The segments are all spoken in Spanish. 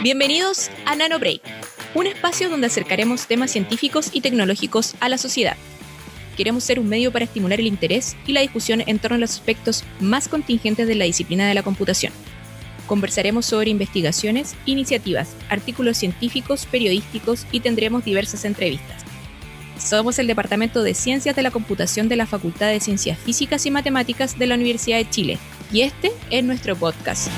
Bienvenidos a NanoBreak, un espacio donde acercaremos temas científicos y tecnológicos a la sociedad. Queremos ser un medio para estimular el interés y la discusión en torno a los aspectos más contingentes de la disciplina de la computación. Conversaremos sobre investigaciones, iniciativas, artículos científicos, periodísticos y tendremos diversas entrevistas. Somos el Departamento de Ciencias de la Computación de la Facultad de Ciencias Físicas y Matemáticas de la Universidad de Chile y este es nuestro podcast.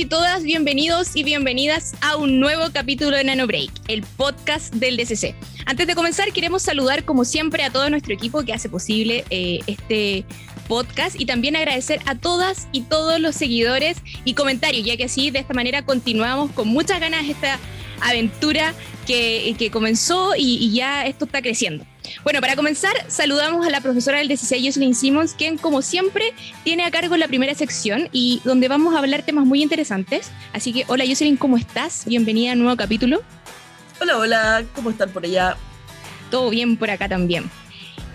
Y todas, bienvenidos y bienvenidas a un nuevo capítulo de Nano Break, el podcast del DCC. Antes de comenzar, queremos saludar como siempre a todo nuestro equipo que hace posible eh, este podcast y también agradecer a todas y todos los seguidores y comentarios, ya que así de esta manera continuamos con muchas ganas esta aventura que, comenzó y ya esto está creciendo. Bueno, para comenzar, saludamos a la profesora del 16, Jocelyn Simmons, quien, como siempre, tiene a cargo la primera sección y donde vamos a hablar temas muy interesantes. Así que, hola Jocelyn, ¿cómo estás? Bienvenida a un nuevo capítulo. Hola, hola, ¿cómo están por allá? Todo bien por acá también.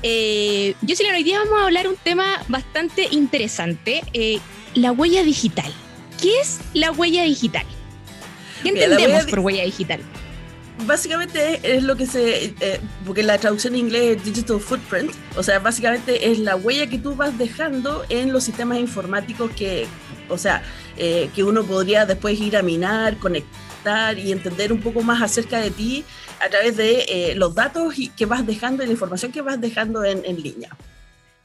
Eh, Jocelyn, hoy día vamos a hablar un tema bastante interesante, eh, la huella digital. ¿Qué es la huella digital? ¿Qué entendemos por huella digital? Básicamente es lo que se, eh, porque la traducción en inglés es digital footprint, o sea, básicamente es la huella que tú vas dejando en los sistemas informáticos que, o sea, eh, que uno podría después ir a minar, conectar y entender un poco más acerca de ti a través de eh, los datos que vas dejando y la información que vas dejando en, en línea.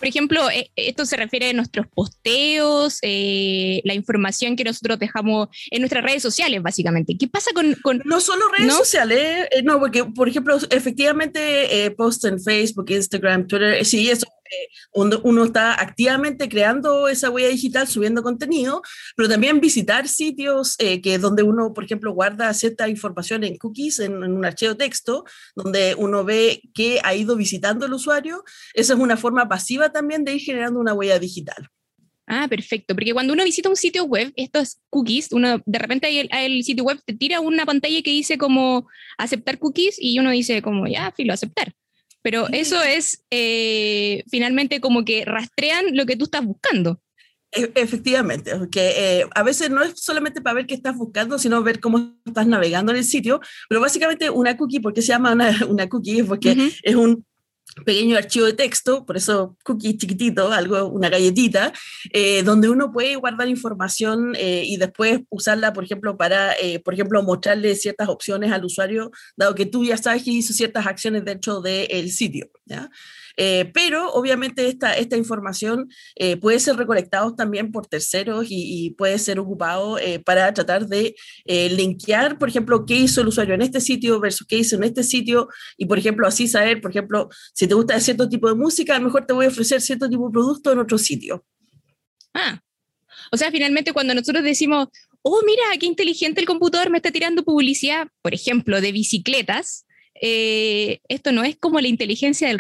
Por ejemplo, eh, esto se refiere a nuestros posteos, eh, la información que nosotros dejamos en nuestras redes sociales, básicamente. ¿Qué pasa con...? no solo redes sociales, eh, no, porque, por ejemplo, efectivamente, post en Facebook, Instagram, Twitter, sí, eso uno, está activamente creando esa huella digital, subiendo contenido, pero también visitar sitios eh, que donde uno, por ejemplo, guarda cierta información en cookies, en, un archivo texto, donde uno ve que ha ido visitando el usuario. Esa es una forma pasiva también de ir generando una huella digital. Ah, perfecto, porque cuando uno visita un sitio web, estos cookies, uno de repente el, el, sitio web te tira una pantalla que dice como aceptar cookies y uno dice como ya, filo, aceptar. Pero eso es eh, finalmente como que rastrean lo que tú estás buscando. E, efectivamente, porque eh, a veces no es solamente para ver qué estás buscando, sino ver cómo estás navegando en el sitio, pero básicamente una cookie, ¿por qué se llama una, una cookie? Porque es un pequeño archivo de texto, por eso cookie chiquitito, algo, una galletita, eh, donde uno puede guardar información eh, y después usarla, por ejemplo, para, eh, por ejemplo, mostrarle ciertas opciones al usuario, dado que tú ya sabes que hizo ciertas acciones dentro del sitio. ¿ya? Eh, pero obviamente esta, esta información eh, puede ser recolectada también por terceros y, puede ser ocupado eh, para tratar de linkear, por ejemplo, qué hizo el usuario en este sitio versus qué hizo en este sitio y, por ejemplo, así saber, por ejemplo, si te gusta cierto tipo de música, a lo mejor te voy a ofrecer cierto tipo de producto en otro sitio. Ah, o sea, finalmente cuando nosotros decimos, oh, mira, qué inteligente el computador me está tirando publicidad, por ejemplo, de bicicletas, eh, esto no es como la inteligencia del,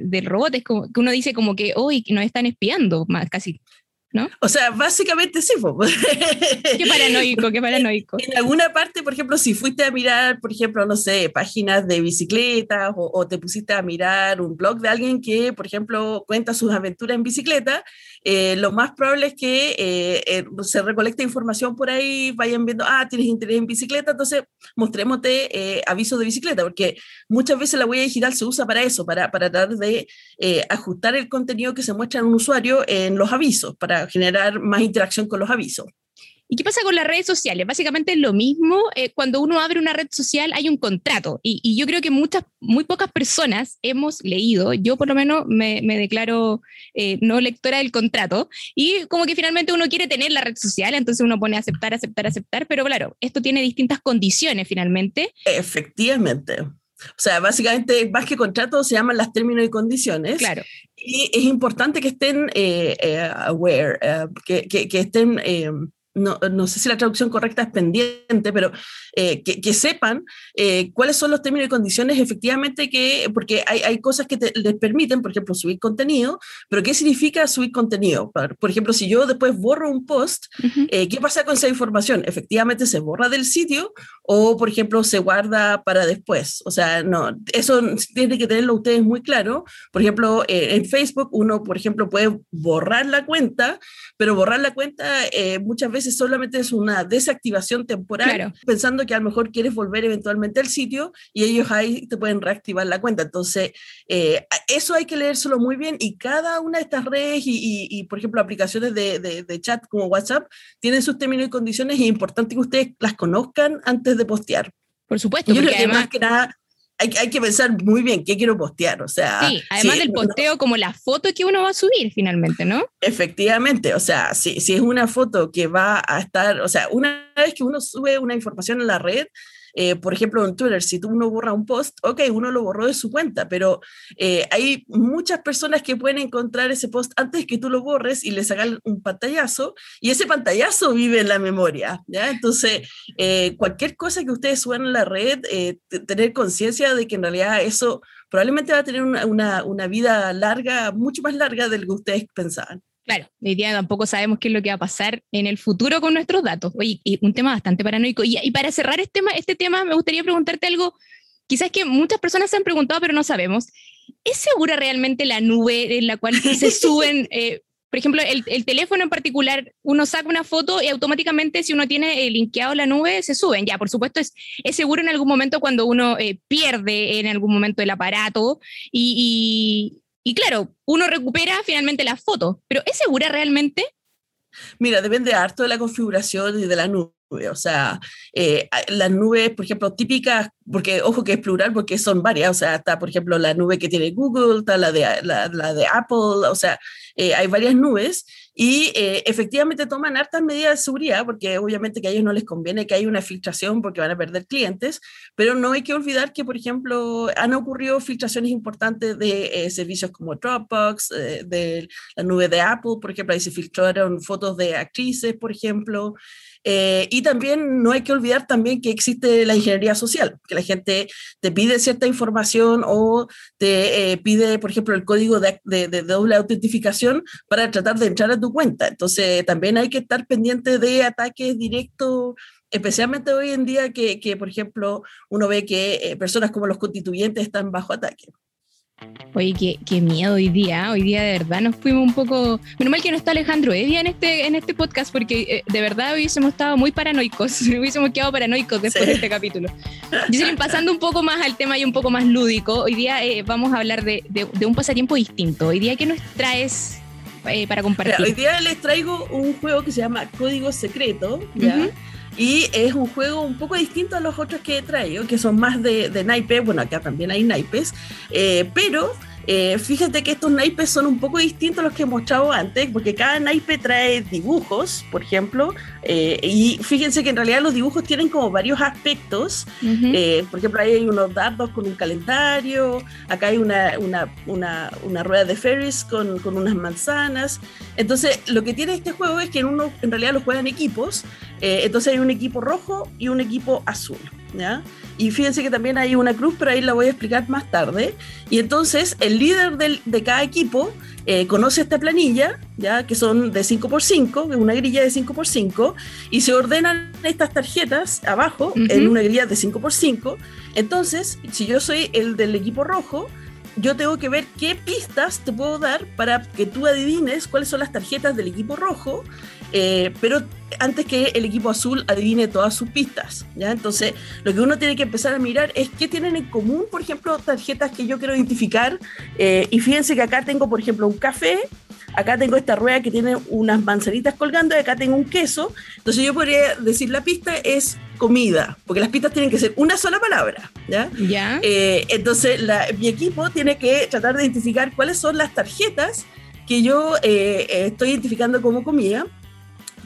del robot, es como que uno dice como que hoy nos están espiando, más casi. ¿No? O sea, básicamente sí. qué paranoico, qué paranoico. En alguna parte, por ejemplo, si fuiste a mirar, por ejemplo, no sé, páginas de bicicletas o, o te pusiste a mirar un blog de alguien que, por ejemplo, cuenta sus aventuras en bicicleta, eh, lo más probable es que eh, eh, se recolecte información por ahí, vayan viendo, ah, tienes interés en bicicleta, entonces mostrémote avisos de bicicleta, porque muchas veces la huella digital se usa para eso, para, para tratar de ajustar el contenido que se muestra en un usuario en los avisos, para generar más interacción con los avisos. ¿Y qué pasa con las redes sociales? Básicamente es lo mismo. Eh, cuando uno abre una red social hay un contrato y, yo creo que muchas, muy pocas personas hemos leído, yo por lo menos me, declaro eh, no lectora del contrato y como que finalmente uno quiere tener la red social, entonces uno pone aceptar, aceptar, aceptar, pero claro, esto tiene distintas condiciones finalmente. Efectivamente. O sea, básicamente, más que contrato, se llaman las términos y condiciones. Claro. Y es importante que estén eh, aware, que, que, que, estén no, no, sé si la traducción correcta es pendiente, pero eh, que, sepan eh, cuáles son los términos y condiciones efectivamente que, porque hay, hay cosas que les permiten, por ejemplo, subir contenido, pero ¿qué significa subir contenido? Por, ejemplo, si yo después borro un post, eh, ¿qué pasa con esa información? Efectivamente se borra del sitio o, por ejemplo, se guarda para después. O sea, no, eso tiene que tenerlo ustedes muy claro. Por ejemplo, en Facebook uno, por ejemplo, puede borrar la cuenta, pero borrar la cuenta muchas veces solamente es una desactivación temporal, pensando que a lo mejor quieres volver eventualmente al sitio y ellos ahí te pueden reactivar la cuenta. Entonces, eh, eso hay que leérselo muy bien y cada una de estas redes y, por ejemplo, aplicaciones de, de, chat como WhatsApp tienen sus términos y condiciones y es importante que ustedes las conozcan antes de postear. Por supuesto, porque además que nada hay, que pensar muy bien qué quiero postear, o sea... Sí, además del posteo como la foto que uno va a subir finalmente, ¿no? Efectivamente, o sea, si, si es una foto que va a estar, o sea, una vez que uno sube una información en la red, eh, por ejemplo, en Twitter, si tú uno borra un post, ok, uno lo borró de su cuenta, pero eh, hay muchas personas que pueden encontrar ese post antes que tú lo borres y les hagan un pantallazo, y ese pantallazo vive en la memoria, ¿ya? Entonces, eh, cualquier cosa que ustedes suban en la red, tener conciencia de que en realidad eso probablemente va a tener una, una, una vida larga, mucho más larga de lo que ustedes pensaban. Claro, hoy día tampoco sabemos qué es lo que va a pasar en el futuro con nuestros datos. Oye, y un tema bastante paranoico. Y, para cerrar este tema, este tema, me gustaría preguntarte algo, quizás que muchas personas se han preguntado, pero no sabemos. ¿Es segura realmente la nube en la cual se suben, eh, por ejemplo, el, teléfono en particular, uno saca una foto y automáticamente si uno tiene eh, linkeado la nube, se suben. Ya, por supuesto, es, es seguro en algún momento cuando uno eh, pierde en algún momento el aparato y, y claro, uno recupera finalmente la foto, pero ¿es segura realmente? Mira, depende harto de la configuración y de la nube. O sea, eh, las nubes, por ejemplo, típicas, porque ojo que es plural, porque son varias. O sea, está, por ejemplo, la nube que tiene Google, está la de, la, de Apple, o sea, eh, hay varias nubes y eh, efectivamente toman hartas medidas de seguridad, porque obviamente que a ellos no les conviene que haya una filtración porque van a perder clientes, pero no hay que olvidar que, por ejemplo, han ocurrido filtraciones importantes de eh, servicios como Dropbox, eh, de la nube de Apple, por ejemplo, ahí se filtraron fotos de actrices, por ejemplo. Eh, y también no hay que olvidar también que existe la ingeniería social, que la gente te pide cierta información o te eh, pide, por ejemplo, el código de, doble autentificación para tratar de entrar a tu cuenta. Entonces, también hay que estar pendiente de ataques directos especialmente hoy en día que, que por ejemplo, uno ve que eh, personas como los constituyentes están bajo ataque. Oye, qué, qué, miedo hoy día. Hoy día de verdad nos fuimos un poco. Menos mal que no está Alejandro Evia en este, en este podcast, porque eh, de verdad hubiésemos estado muy paranoicos. hubiésemos quedado paranoicos después de este capítulo. Pasando un poco más al tema y un poco más lúdico. Hoy día eh, vamos a hablar de, de, un pasatiempo distinto. Hoy día, ¿qué nos traes eh, para compartir? hoy día les traigo un juego que se llama Código Secreto. ¿ya? Y es un juego un poco distinto a los otros que he traído, que son más de, de naipes. Bueno, acá también hay naipes, eh, pero eh, fíjate que estos naipes son un poco distintos a los que he mostrado antes, porque cada naipe trae dibujos, por ejemplo, eh, y fíjense que en realidad los dibujos tienen como varios aspectos. Eh, por ejemplo, ahí hay unos dardos con un calendario, acá hay una, una, una, una rueda de Ferris con, con, unas manzanas. Entonces, lo que tiene este juego es que en uno en realidad lo juegan equipos, entonces hay un equipo rojo y un equipo azul. ¿ya? Y fíjense que también hay una cruz, pero ahí la voy a explicar más tarde. Y entonces el líder del, de cada equipo eh, conoce esta planilla, ya que son de 5x5, una grilla de 5x5, y se ordenan estas tarjetas abajo en una grilla de 5x5. Entonces, si yo soy el del equipo rojo, yo tengo que ver qué pistas te puedo dar para que tú adivines cuáles son las tarjetas del equipo rojo, eh, pero antes que el equipo azul adivine todas sus pistas. ¿ya? Entonces, lo que uno tiene que empezar a mirar es qué tienen en común, por ejemplo, tarjetas que yo quiero identificar. Eh, y fíjense que acá tengo, por ejemplo, un café, acá tengo esta rueda que tiene unas manzanitas colgando y acá tengo un queso. Entonces, yo podría decir la pista es comida, porque las pistas tienen que ser una sola palabra. ¿ya? Eh, entonces, mi equipo tiene que tratar de identificar cuáles son las tarjetas que yo eh, estoy identificando como comida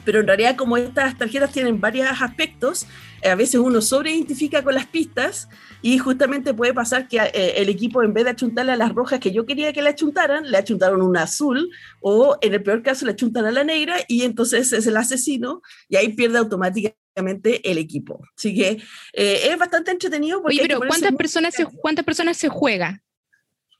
pero en realidad como estas tarjetas tienen varios aspectos, eh, a veces uno sobreidentifica con las pistas y justamente puede pasar que eh, el equipo en vez de achuntarle a las rojas que yo quería que le achuntaran, le achuntaron una azul o en el peor caso le achuntan a la negra y entonces es el asesino y ahí pierde automáticamente el equipo. Así que eh, es bastante entretenido. Oye, pero ¿cuántas personas, se, ¿cuántas personas se juega?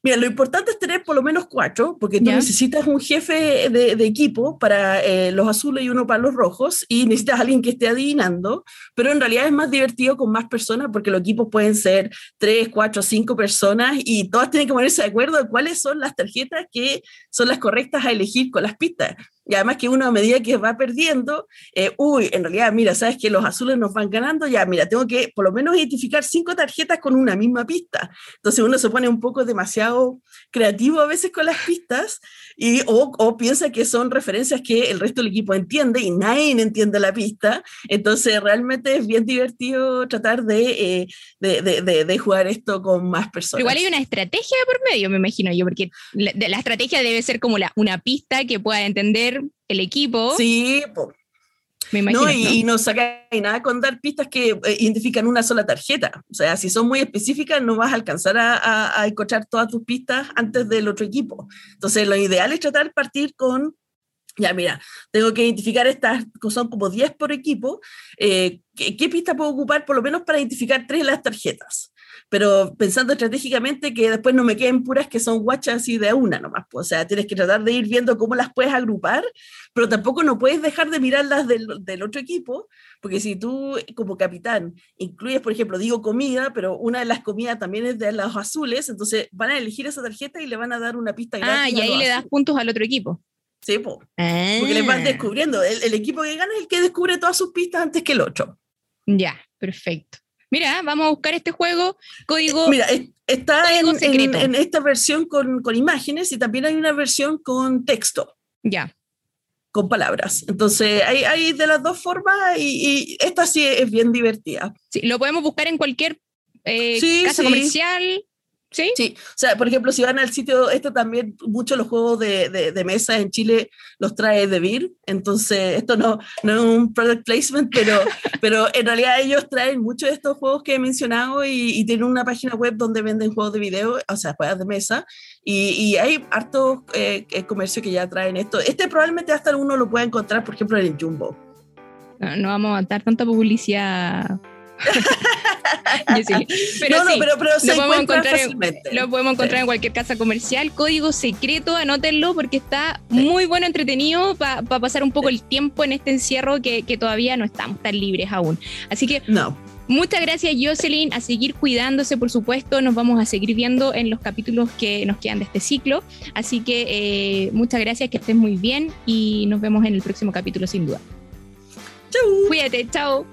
Mira, lo importante es tener por lo menos cuatro, porque tú necesitas un jefe de, equipo para eh, los azules y uno para los rojos, y necesitas alguien que esté adivinando, pero en realidad es más divertido con más personas, porque los equipos pueden ser tres, cuatro, cinco personas, y todas tienen que ponerse de acuerdo de cuáles son las tarjetas que son las correctas a elegir con las pistas. Y además que uno a medida que va perdiendo, eh, uy, en realidad, mira, sabes que los azules nos van ganando, ya, mira, tengo que por lo menos identificar cinco tarjetas con una misma pista. Entonces uno se pone un poco demasiado creativo a veces con las pistas y, o, o piensa que son referencias que el resto del equipo entiende y nadie entiende la pista. Entonces realmente es bien divertido tratar de, eh, de, de, de, jugar esto con más personas. igual hay una estrategia por medio, me imagino yo, porque la, la estrategia debe ser como la, una pista que pueda entender el equipo. Sí, Me imagino, no, y, ¿no? saca nada con dar pistas que eh, identifican una sola tarjeta. O sea, si son muy específicas, no vas a alcanzar a, a, a escuchar todas tus pistas antes del otro equipo. Entonces, lo ideal es tratar de partir con ya, mira, tengo que identificar estas, son como 10 por equipo. Eh, ¿qué, ¿qué, pista puedo ocupar por lo menos para identificar tres de las tarjetas? Pero pensando estratégicamente que después no me queden puras que son guachas así de una nomás. Pues, o sea, tienes que tratar de ir viendo cómo las puedes agrupar, pero tampoco no puedes dejar de mirarlas del, del otro equipo, porque si tú como capitán incluyes, por ejemplo, digo comida, pero una de las comidas también es de los azules, entonces van a elegir esa tarjeta y le van a dar una pista Ah, y ahí le das puntos al otro equipo. Sí, po. Ah. porque les van descubriendo. El, el equipo que gana es el que descubre todas sus pistas antes que el otro. Ya, perfecto. Mira, vamos a buscar este juego, código. Mira, está en, en, en, esta versión con, con, imágenes y también hay una versión con texto. Ya. Con palabras. Entonces, hay, hay de las dos formas y, y, esta sí es bien divertida. Sí, lo podemos buscar en cualquier eh, sí, casa sí. comercial. ¿Sí? Sí, o sea, por ejemplo, si van al sitio, esto también, muchos los juegos de, de, de, mesa en Chile los trae de Vir, entonces esto no, no es un product placement, pero, pero en realidad ellos traen muchos de estos juegos que he mencionado y, y tienen una página web donde venden juegos de video, o sea, juegos de mesa, y, y hay hartos eh, comercios que ya traen esto. Este probablemente hasta uno lo pueda encontrar, por ejemplo, en el Jumbo. No, no vamos a dar tanta publicidad sí. Pero, no, sí, pero, pero se lo, podemos encontrar en, lo podemos encontrar sí. en cualquier casa comercial. Código secreto, anótenlo porque está muy bueno, entretenido para pa pasar un poco el tiempo en este encierro que, que, todavía no estamos tan libres aún. Así que no. Muchas gracias, Jocelyn. A seguir cuidándose, por supuesto. Nos vamos a seguir viendo en los capítulos que nos quedan de este ciclo. Así que eh, muchas gracias, que estés muy bien y nos vemos en el próximo capítulo, sin duda. Chau. Cuídate, chao.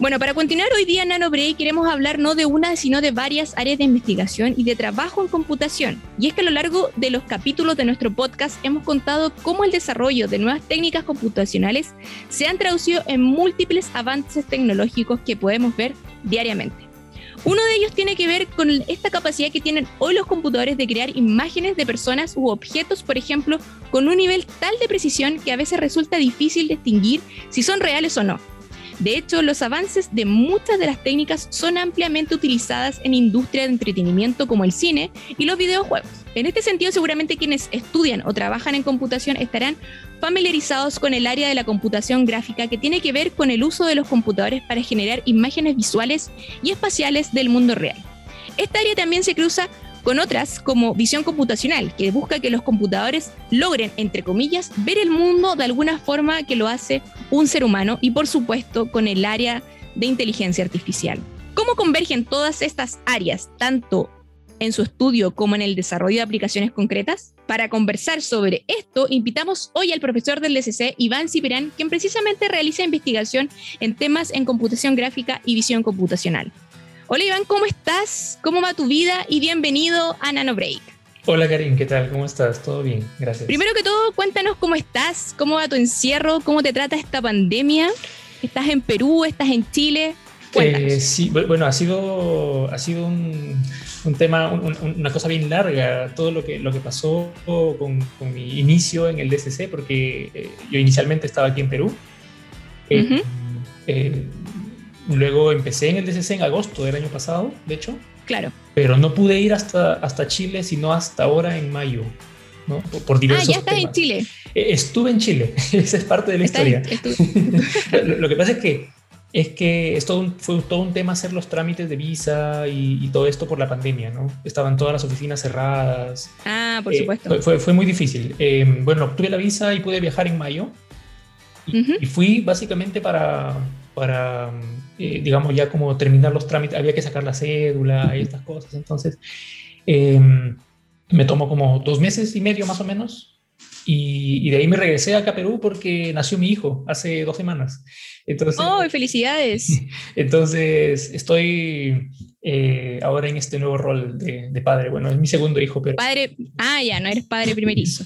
Bueno, para continuar hoy día en NanoBreak queremos hablar no de una, sino de varias áreas de investigación y de trabajo en computación. Y es que a lo largo de los capítulos de nuestro podcast hemos contado cómo el desarrollo de nuevas técnicas computacionales se han traducido en múltiples avances tecnológicos que podemos ver diariamente. Uno de ellos tiene que ver con esta capacidad que tienen hoy los computadores de crear imágenes de personas u objetos, por ejemplo, con un nivel tal de precisión que a veces resulta difícil distinguir si son reales o no. De hecho, los avances de muchas de las técnicas son ampliamente utilizadas en industria de entretenimiento como el cine y los videojuegos. En este sentido, seguramente quienes estudian o trabajan en computación estarán familiarizados con el área de la computación gráfica que tiene que ver con el uso de los computadores para generar imágenes visuales y espaciales del mundo real. Esta área también se cruza con otras como visión computacional, que busca que los computadores logren, entre comillas, ver el mundo de alguna forma que lo hace un ser humano y por supuesto con el área de inteligencia artificial. ¿Cómo convergen todas estas áreas, tanto en su estudio como en el desarrollo de aplicaciones concretas? Para conversar sobre esto, invitamos hoy al profesor del DCC, Iván Cipirán, quien precisamente realiza investigación en temas en computación gráfica y visión computacional. Hola Iván, ¿cómo estás? ¿Cómo va tu vida? Y bienvenido a Nano Break. Hola Karin, ¿qué tal? ¿Cómo estás? ¿Todo bien? Gracias. Primero que todo, cuéntanos cómo estás, cómo va tu encierro, cómo te trata esta pandemia. ¿Estás en Perú? ¿Estás en Chile? Eh, sí, bueno, ha sido, ha sido un, un tema, un, una cosa bien larga, todo lo que, lo que pasó con, con, mi inicio en el DCC, porque eh, yo inicialmente estaba aquí en Perú luego empecé en el DCC en agosto del año pasado, de hecho. Claro. Pero no pude ir hasta, hasta Chile, sino hasta ahora en mayo. ¿no? Por, diversos ah, ya estás en Chile. Estuve en Chile, esa es parte de la historia. lo, que pasa es que es que es todo fue todo un tema hacer los trámites de visa y, todo esto por la pandemia, ¿no? Estaban todas las oficinas cerradas. Ah, por supuesto. Fue, fue, muy difícil. Eh, bueno, obtuve la visa y pude viajar en mayo. Y, fui básicamente para, para eh, digamos, ya como terminar los trámites. Había que sacar la cédula y estas cosas. Entonces, em, me tomó como dos meses y medio más o menos y, de ahí me regresé acá a Perú porque nació mi hijo hace dos semanas. Entonces, ¡Oh, felicidades! Entonces, estoy eh, ahora en este nuevo rol de, padre. Bueno, es mi segundo hijo, pero... Padre, ah, ya, no eres padre primerizo.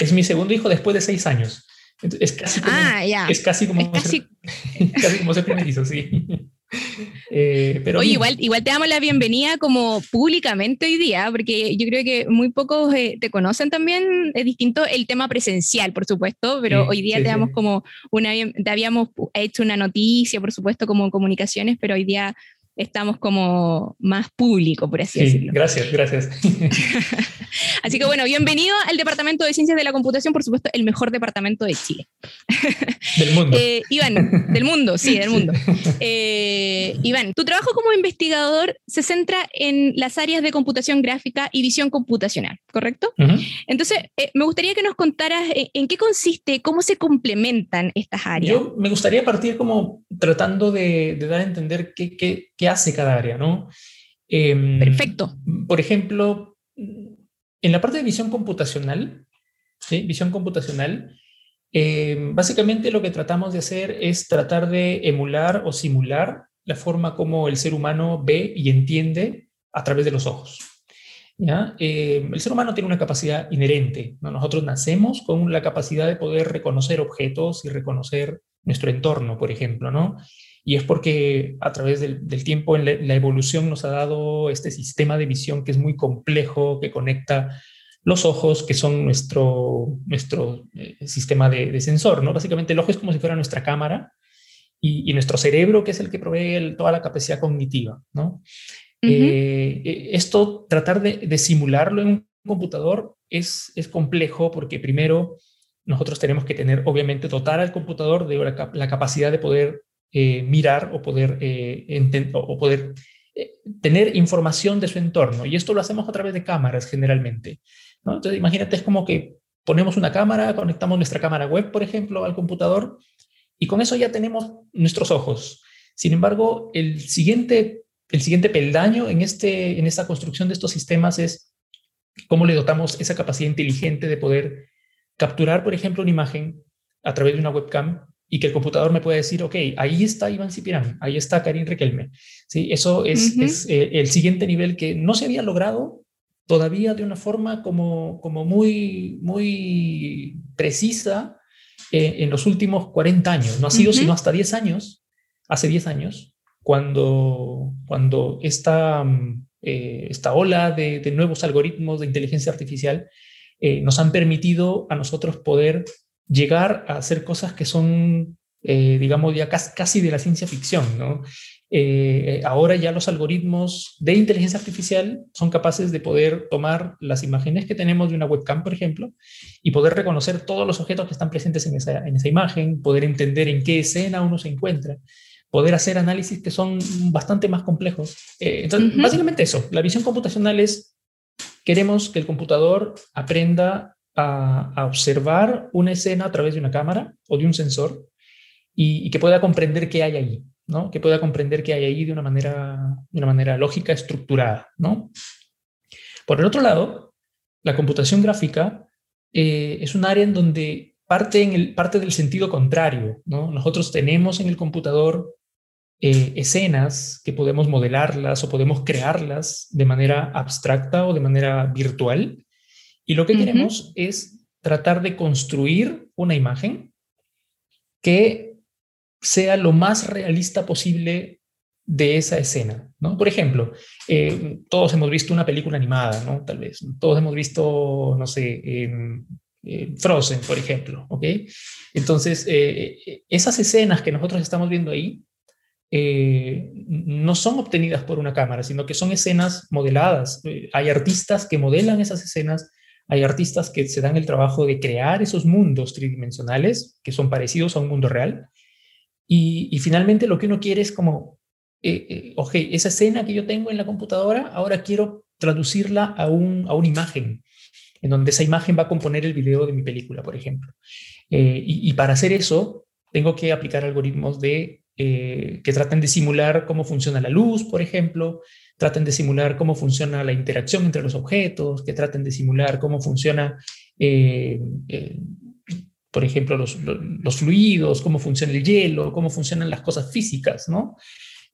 Es mi segundo hijo después de seis años. Es casi como, ah, ya. Es casi como, casi... casi como ser sí. Eh, pero Oye, igual, igual te damos la bienvenida como públicamente hoy día, porque yo creo que muy pocos eh, te conocen también. Es distinto el tema presencial, por supuesto, pero hoy día te damos como una. Te habíamos hecho una noticia, por supuesto, como comunicaciones, pero hoy día estamos como más público, por así decirlo. Gracias, gracias. así que bueno, bienvenido al Departamento de Ciencias de la Computación, por supuesto, el mejor departamento de Chile. Del mundo. Eh, Iván, del mundo, sí, del mundo. Eh, Iván, tu trabajo como investigador se centra en las áreas de computación gráfica y visión computacional, ¿correcto? Entonces, eh, me gustaría que nos contaras en qué consiste, cómo se complementan estas áreas. Yo me gustaría partir como tratando de, dar a entender qué, qué, qué hace cada área, ¿no? Em, Perfecto. Por ejemplo, en la parte de visión computacional, ¿sí? visión computacional, em, básicamente lo que tratamos de hacer es tratar de emular o simular la forma como el ser humano ve y entiende a través de los ojos. ¿ya? Em, el ser humano tiene una capacidad inherente. ¿no? Nosotros nacemos con la capacidad de poder reconocer objetos y reconocer nuestro entorno, por ejemplo, ¿no? Y es porque a través del, tiempo la, la, evolución nos ha dado este sistema de visión que es muy complejo, que conecta los ojos, que son nuestro, nuestro eh, sistema de, sensor, ¿no? Básicamente el ojo es como si fuera nuestra cámara y, nuestro cerebro, que es el que provee toda la capacidad cognitiva, ¿no? Eh, eh, esto, tratar de, simularlo en un computador es, es complejo porque primero nosotros tenemos que tener, obviamente, dotar al computador de la capacidad de poder eh, mirar o poder, eh, o poder eh, tener información de su entorno. Y esto lo hacemos a través de cámaras generalmente. Entonces, imagínate, es como que ponemos una cámara, conectamos nuestra cámara web, por ejemplo, al computador, y con eso ya tenemos nuestros ojos. Sin embargo, el siguiente, el siguiente peldaño en, este, en esta construcción de estos sistemas es cómo le dotamos esa capacidad inteligente de poder capturar, por ejemplo, una imagen a través de una webcam y que el computador me pueda decir, ok, ahí está Iván Cipirán, ahí está Karin Riquelme. ¿Sí? Eso es, es eh, el siguiente nivel que no se había logrado todavía de una forma como, como muy, muy precisa eh, en los últimos 40 años. No ha sido sino hasta 10 años, hace 10 años, cuando, cuando esta, eh, esta ola de, de, nuevos algoritmos de inteligencia artificial nos han permitido a nosotros poder llegar a hacer cosas que son, eh, digamos, ya casi, de la ciencia ficción, ¿no? Eh, ahora ya los algoritmos de inteligencia artificial son capaces de poder tomar las imágenes que tenemos de una webcam, por ejemplo, y poder reconocer todos los objetos que están presentes en esa, en esa imagen, poder entender en qué escena uno se encuentra, poder hacer análisis que son bastante más complejos. Eh, entonces, básicamente eso, la visión computacional es, queremos que el computador aprenda a, observar una escena a través de una cámara o de un sensor y, que pueda comprender qué hay ahí, ¿no? Que pueda comprender qué hay ahí de una manera, de una manera lógica, estructurada, ¿no? Por el otro lado, la computación gráfica eh, es un área en donde parte, en el, parte del sentido contrario, ¿no? Nosotros tenemos en el computador eh, escenas que podemos modelarlas o podemos crearlas de manera abstracta o de manera virtual y lo que queremos es tratar de construir una imagen que sea lo más realista posible de esa escena, ¿no? Por ejemplo, eh, todos hemos visto una película animada, ¿no? Tal vez. Todos hemos visto, no sé, eh, Frozen, por ejemplo, ¿ok? Entonces, eh, esas escenas que nosotros estamos viendo ahí no son obtenidas por una cámara, sino que son escenas modeladas. hay artistas que modelan esas escenas, hay artistas que se dan el trabajo de crear esos mundos tridimensionales que son parecidos a un mundo real. Y, y finalmente lo que uno quiere es como, ok, esa escena que yo tengo en la computadora, ahora quiero traducirla a, un, a una imagen, en donde esa imagen va a componer el video de mi película, por ejemplo. Eh, y, para hacer eso, tengo que aplicar algoritmos de, eh, que traten de simular cómo funciona la luz, por ejemplo, traten de simular cómo funciona la interacción entre los objetos, que traten de simular cómo funciona, eh, por ejemplo, los, los, fluidos, cómo funciona el hielo, cómo funcionan las cosas físicas, ¿no?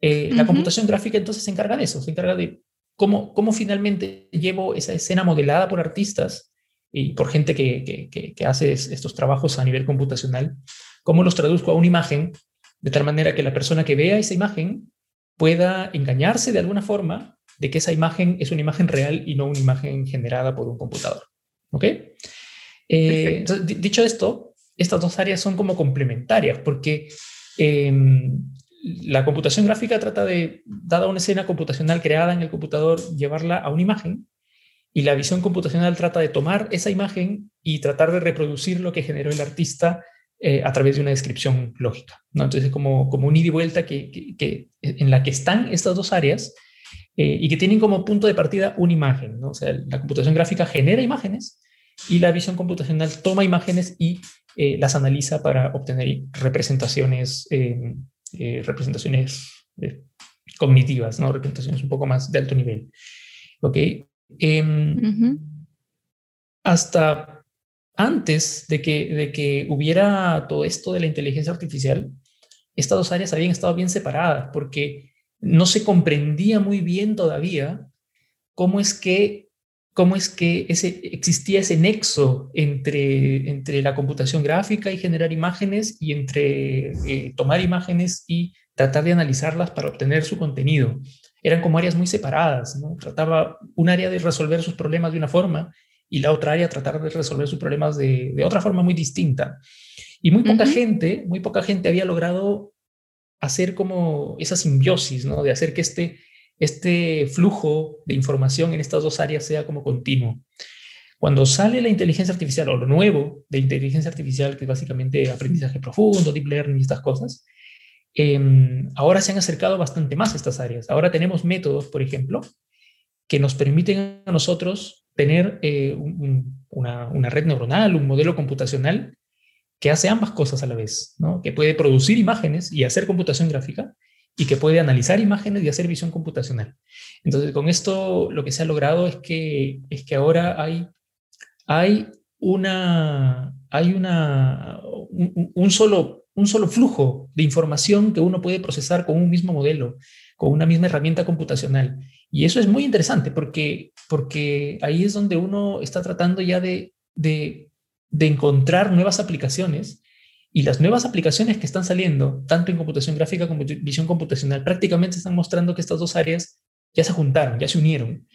La computación gráfica entonces se encarga de eso, se encarga de cómo, cómo finalmente llevo esa escena modelada por artistas y por gente que, que, hace estos trabajos a nivel computacional, cómo los traduzco a una imagen de tal manera que la persona que vea esa imagen pueda engañarse de alguna forma de que esa imagen es una imagen real y no una imagen generada por un computador. ¿Ok? Eh, dicho esto, estas dos áreas son como complementarias porque em, la computación gráfica trata de, dada una escena computacional creada en el computador, llevarla a una imagen y la visión computacional trata de tomar esa imagen y tratar de reproducir lo que generó el artista eh, a través de una descripción lógica. ¿no? Entonces, como, como un ida y vuelta que, que, en la que están estas dos áreas eh, y que tienen como punto de partida una imagen. ¿no? O sea, la computación gráfica genera imágenes y la visión computacional toma imágenes y eh, las analiza para obtener representaciones representaciones cognitivas, ¿no? representaciones un poco más de alto nivel. ¿Ok? Em, hasta antes de que, de que hubiera todo esto de la inteligencia artificial, estas dos áreas habían estado bien separadas porque no se comprendía muy bien todavía cómo es que cómo es que ese, existía ese nexo entre, entre la computación gráfica y generar imágenes y entre eh, tomar imágenes y tratar de analizarlas para obtener su contenido. Eran como áreas muy separadas, ¿no? Trataba un área de resolver sus problemas de una forma y la otra área tratar de resolver sus problemas de, de otra forma muy distinta. Y muy poca gente, muy poca gente había logrado hacer como esa simbiosis, ¿no? De hacer que este este flujo de información en estas dos áreas sea como continuo. Cuando sale la inteligencia artificial o lo nuevo de inteligencia artificial, que es básicamente aprendizaje profundo, deep learning y estas cosas, em, ahora se han acercado bastante más a estas áreas. Ahora tenemos métodos, por ejemplo, que nos permiten a nosotros tener eh, una, red neuronal, un modelo computacional que hace ambas cosas a la vez, que puede producir imágenes y hacer computación gráfica, y que puede analizar imágenes y hacer visión computacional. Entonces, con esto lo que se ha logrado es que, es que ahora hay, hay, una, hay una, un, solo, un solo flujo de información que uno puede procesar con un mismo modelo, con una misma herramienta computacional. Y eso es muy interesante porque, porque ahí es donde uno está tratando ya de, de, de encontrar nuevas aplicaciones y las nuevas aplicaciones que están saliendo, tanto en computación gráfica como en visión computacional, prácticamente están mostrando que estas dos áreas ya se juntaron, ya se unieron.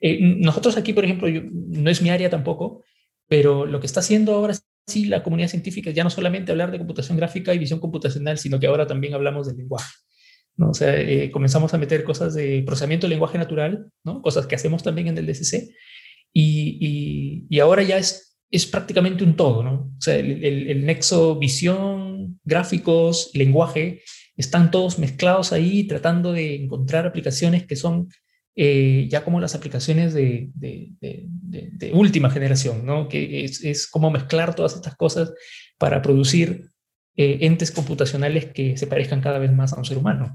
Eh, nosotros aquí, por ejemplo, no es mi área tampoco, pero lo que está haciendo ahora sí la comunidad científica es ya no solamente hablar de computación gráfica y visión computacional, sino que ahora también hablamos del lenguaje. ¿No? O sea, eh, comenzamos a meter cosas de procesamiento del lenguaje natural, ¿no? cosas que hacemos también en el DCC, y, y, y ahora ya es es prácticamente un todo, ¿no? O sea, el, nexo visión, gráficos, lenguaje, están todos mezclados ahí tratando de encontrar aplicaciones que son eh, ya como las aplicaciones de, última generación, ¿no? Que es, es como mezclar todas estas cosas para producir eh, entes computacionales que se parezcan cada vez más a un ser humano.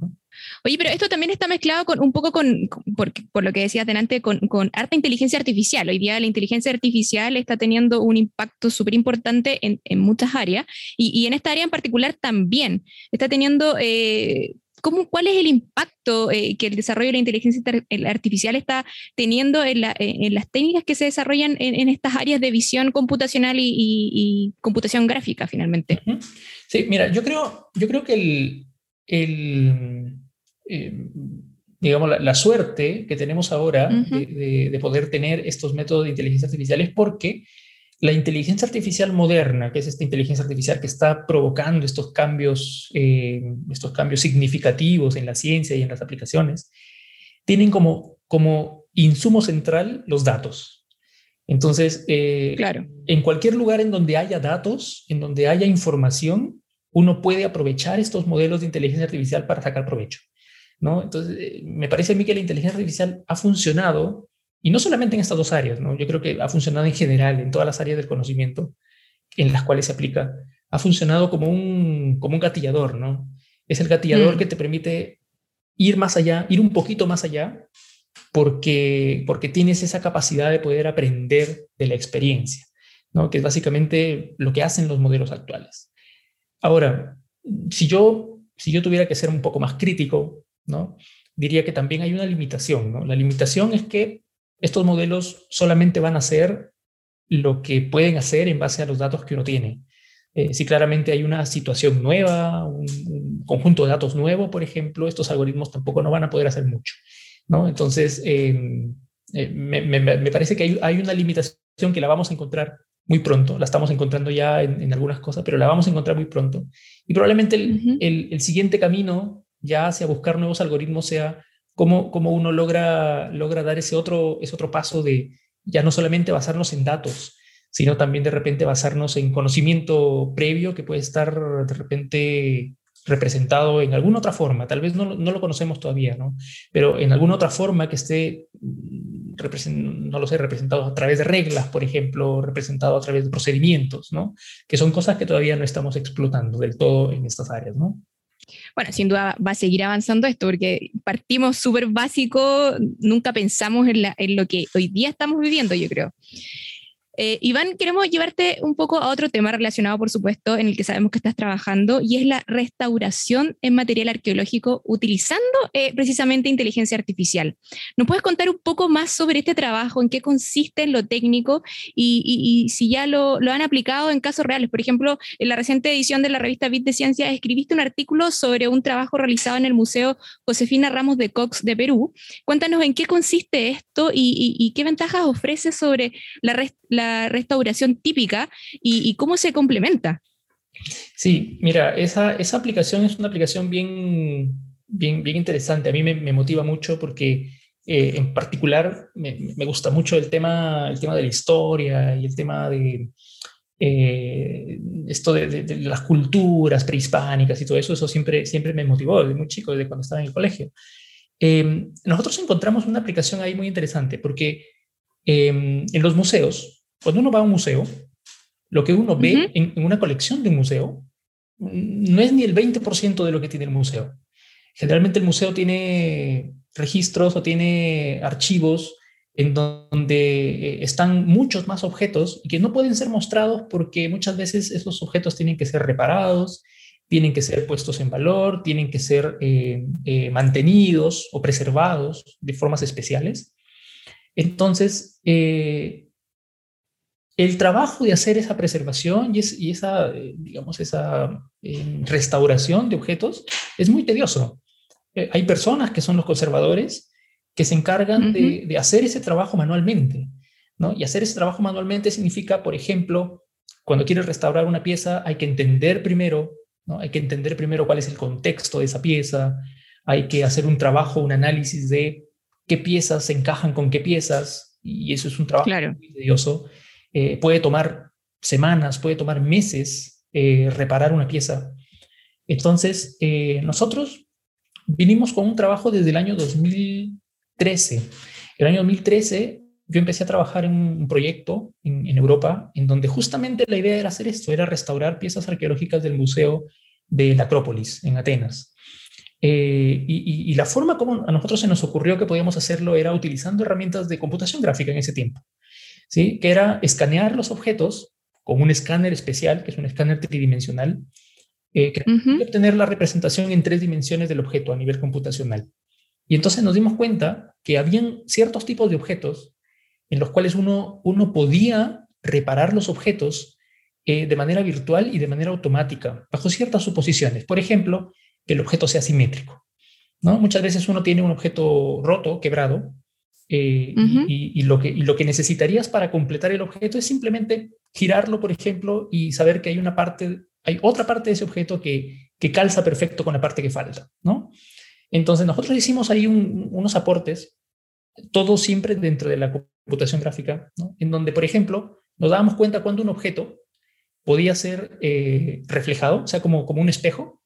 Oye, pero esto también está mezclado con un poco con, por, lo que decías delante, con, con harta inteligencia artificial. Hoy día la inteligencia artificial está teniendo un impacto súper importante en, en, muchas áreas y, y, en esta área en particular también está teniendo eh, ¿Cómo, ¿Cuál es el impacto eh, que el desarrollo de la inteligencia artificial está teniendo en, las técnicas que se desarrollan en, estas áreas de visión computacional y, computación gráfica finalmente? Sí, mira, yo creo, yo creo que el, el digamos, la, suerte que tenemos ahora de, poder tener estos métodos de inteligencia artificial es porque la inteligencia artificial moderna, que es esta inteligencia artificial que está provocando estos cambios, eh, estos cambios significativos en la ciencia y en las aplicaciones, tienen como, como insumo central los datos. Entonces, eh, claro. en cualquier lugar en donde haya datos, en donde haya información, uno puede aprovechar estos modelos de inteligencia artificial para sacar provecho. ¿no? Entonces, eh, me parece a mí que la inteligencia artificial ha funcionado y no solamente en estas dos áreas, ¿no? Yo creo que ha funcionado en general, en todas las áreas del conocimiento en las cuales se aplica. Ha funcionado como un, como un gatillador, ¿no? Es el gatillador mm. que te permite ir más allá, ir un poquito más allá, porque, porque tienes esa capacidad de poder aprender de la experiencia, ¿no? Que es básicamente lo que hacen los modelos actuales. Ahora, si yo, si yo tuviera que ser un poco más crítico, ¿no? Diría que también hay una limitación, ¿no? La limitación es que estos modelos solamente van a hacer lo que pueden hacer en base a los datos que uno tiene. Eh, si claramente hay una situación nueva, un, conjunto de datos nuevo, por ejemplo, estos algoritmos tampoco no van a poder hacer mucho. ¿no? Entonces, em, eh, me, parece que hay, una limitación que la vamos a encontrar muy pronto, la estamos encontrando ya en, algunas cosas, pero la vamos a encontrar muy pronto. Y probablemente el, el siguiente camino ya hacia buscar nuevos algoritmos sea cómo, cómo uno logra, logra dar ese otro, ese otro paso de ya no solamente basarnos en datos, sino también de repente basarnos en conocimiento previo que puede estar de repente representado en alguna otra forma, tal vez no, no lo conocemos todavía, ¿no? Pero en alguna otra forma que esté, mm, no lo sé, representado a través de reglas, por ejemplo, representado a través de procedimientos, ¿no? Que son cosas que todavía no estamos explotando del todo en estas áreas, ¿no? Bueno, sin duda va a seguir avanzando esto, porque partimos súper básico, nunca pensamos en, en, lo que hoy día estamos viviendo, yo creo. Eh, Iván, queremos llevarte un poco a otro tema relacionado, por supuesto, en el que sabemos que estás trabajando, y es la restauración en material arqueológico utilizando eh, precisamente inteligencia artificial. ¿Nos puedes contar un poco más sobre este trabajo, en qué consiste en lo técnico y, si ya lo, han aplicado en casos reales? Por ejemplo, en la reciente edición de la revista Bit de Ciencia escribiste un artículo sobre un trabajo realizado en el Museo Josefina Ramos de Cox de Perú. Cuéntanos en qué consiste esto y, qué ventajas ofrece sobre la restauración restauración típica y, cómo se complementa. Sí, mira, esa, esa aplicación es una aplicación bien, bien, bien interesante. A mí me, motiva mucho porque eh, en particular me, me, gusta mucho el tema, el tema de la historia y el tema de eh, esto de, las culturas prehispánicas y todo eso. Eso siempre, siempre me motivó desde muy chico, desde cuando estaba en el colegio. Eh, nosotros encontramos una aplicación ahí muy interesante porque en los museos cuando uno va a un museo, lo que uno ve en, una colección de un museo no es ni el 20% de lo que tiene el museo. Generalmente el museo tiene registros o tiene archivos en donde eh, están muchos más objetos y que no pueden ser mostrados porque muchas veces esos objetos tienen que ser reparados, tienen que ser puestos en valor, tienen que ser eh, eh, mantenidos o preservados de formas especiales. Entonces, el trabajo de hacer esa preservación y, esa, eh, digamos, esa eh, restauración de objetos es muy tedioso. Eh, hay personas que son los conservadores que se encargan de, hacer ese trabajo manualmente, ¿no? Y hacer ese trabajo manualmente significa, por ejemplo, cuando quieres restaurar una pieza, hay que entender primero, ¿no? Hay que entender primero cuál es el contexto de esa pieza, hay que hacer un trabajo, un análisis de qué piezas se encajan con qué piezas, y eso es un trabajo muy tedioso. Eh, puede tomar semanas, puede tomar meses eh, reparar una pieza. Entonces, eh, nosotros vinimos con un trabajo desde el año 2013. El año 2013 yo empecé a trabajar en un proyecto en, Europa en donde justamente la idea era hacer esto, era restaurar piezas arqueológicas del Museo de la Acrópolis en Atenas. y, y, la forma como a nosotros se nos ocurrió que podíamos hacerlo era utilizando herramientas de computación gráfica en ese tiempo que era escanear los objetos con un escáner especial, que es un escáner tridimensional, eh, que obtener la representación en tres dimensiones del objeto a nivel computacional. Y entonces nos dimos cuenta que habían ciertos tipos de objetos en los cuales uno, uno podía reparar los objetos eh, de manera virtual y de manera automática, bajo ciertas suposiciones. Por ejemplo, que el objeto sea simétrico. ¿no? Muchas veces uno tiene un objeto roto, quebrado, eh, y, lo que, y lo que necesitarías para completar el objeto es simplemente girarlo, por ejemplo, y saber que hay una parte, hay otra parte de ese objeto que, que calza perfecto con la parte que falta, ¿no? Entonces nosotros hicimos ahí unos aportes, todo siempre dentro de la computación gráfica, ¿no? en donde, por ejemplo, nos dábamos cuenta cuando un objeto podía ser eh, reflejado, o sea, como, como un espejo,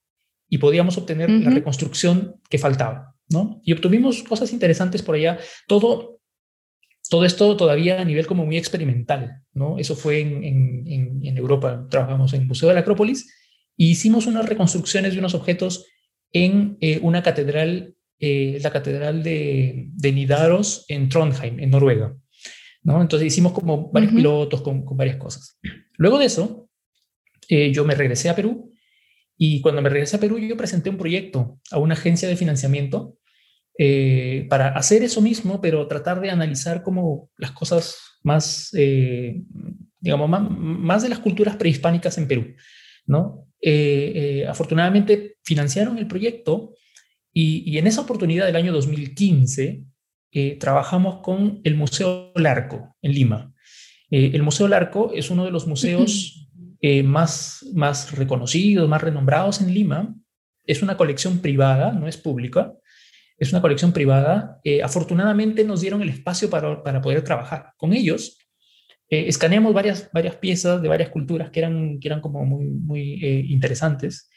y podíamos obtener la reconstrucción que faltaba, ¿no? Y obtuvimos cosas interesantes por allá. Todo, todo esto todavía a nivel como muy experimental, ¿no? Eso fue en, en, en Europa. Trabajamos en el Museo de la Acrópolis y hicimos unas reconstrucciones de unos objetos en eh, una catedral, eh, la catedral de, de, Nidaros en Trondheim, en Noruega. ¿no? Entonces hicimos como varios pilotos con, con, varias cosas. Luego de eso, eh, yo me regresé a Perú y cuando me regresé a Perú yo presenté un proyecto a una agencia de financiamiento para hacer eso mismo, pero tratar de analizar como las cosas más, digamos, más, más, de las culturas prehispánicas en Perú, ¿no? Eh, eh, afortunadamente financiaron el proyecto y, en esa oportunidad del año 2015 eh, trabajamos con el Museo Larco en Lima. el Museo Larco es uno de los museos más, más reconocidos, más renombrados en Lima. Es una colección privada, no es pública. Es una colección privada. afortunadamente nos dieron el espacio para, para poder trabajar con ellos eh, escaneamos varias, varias piezas de varias culturas que eran, que eran como muy, muy eh, interesantes.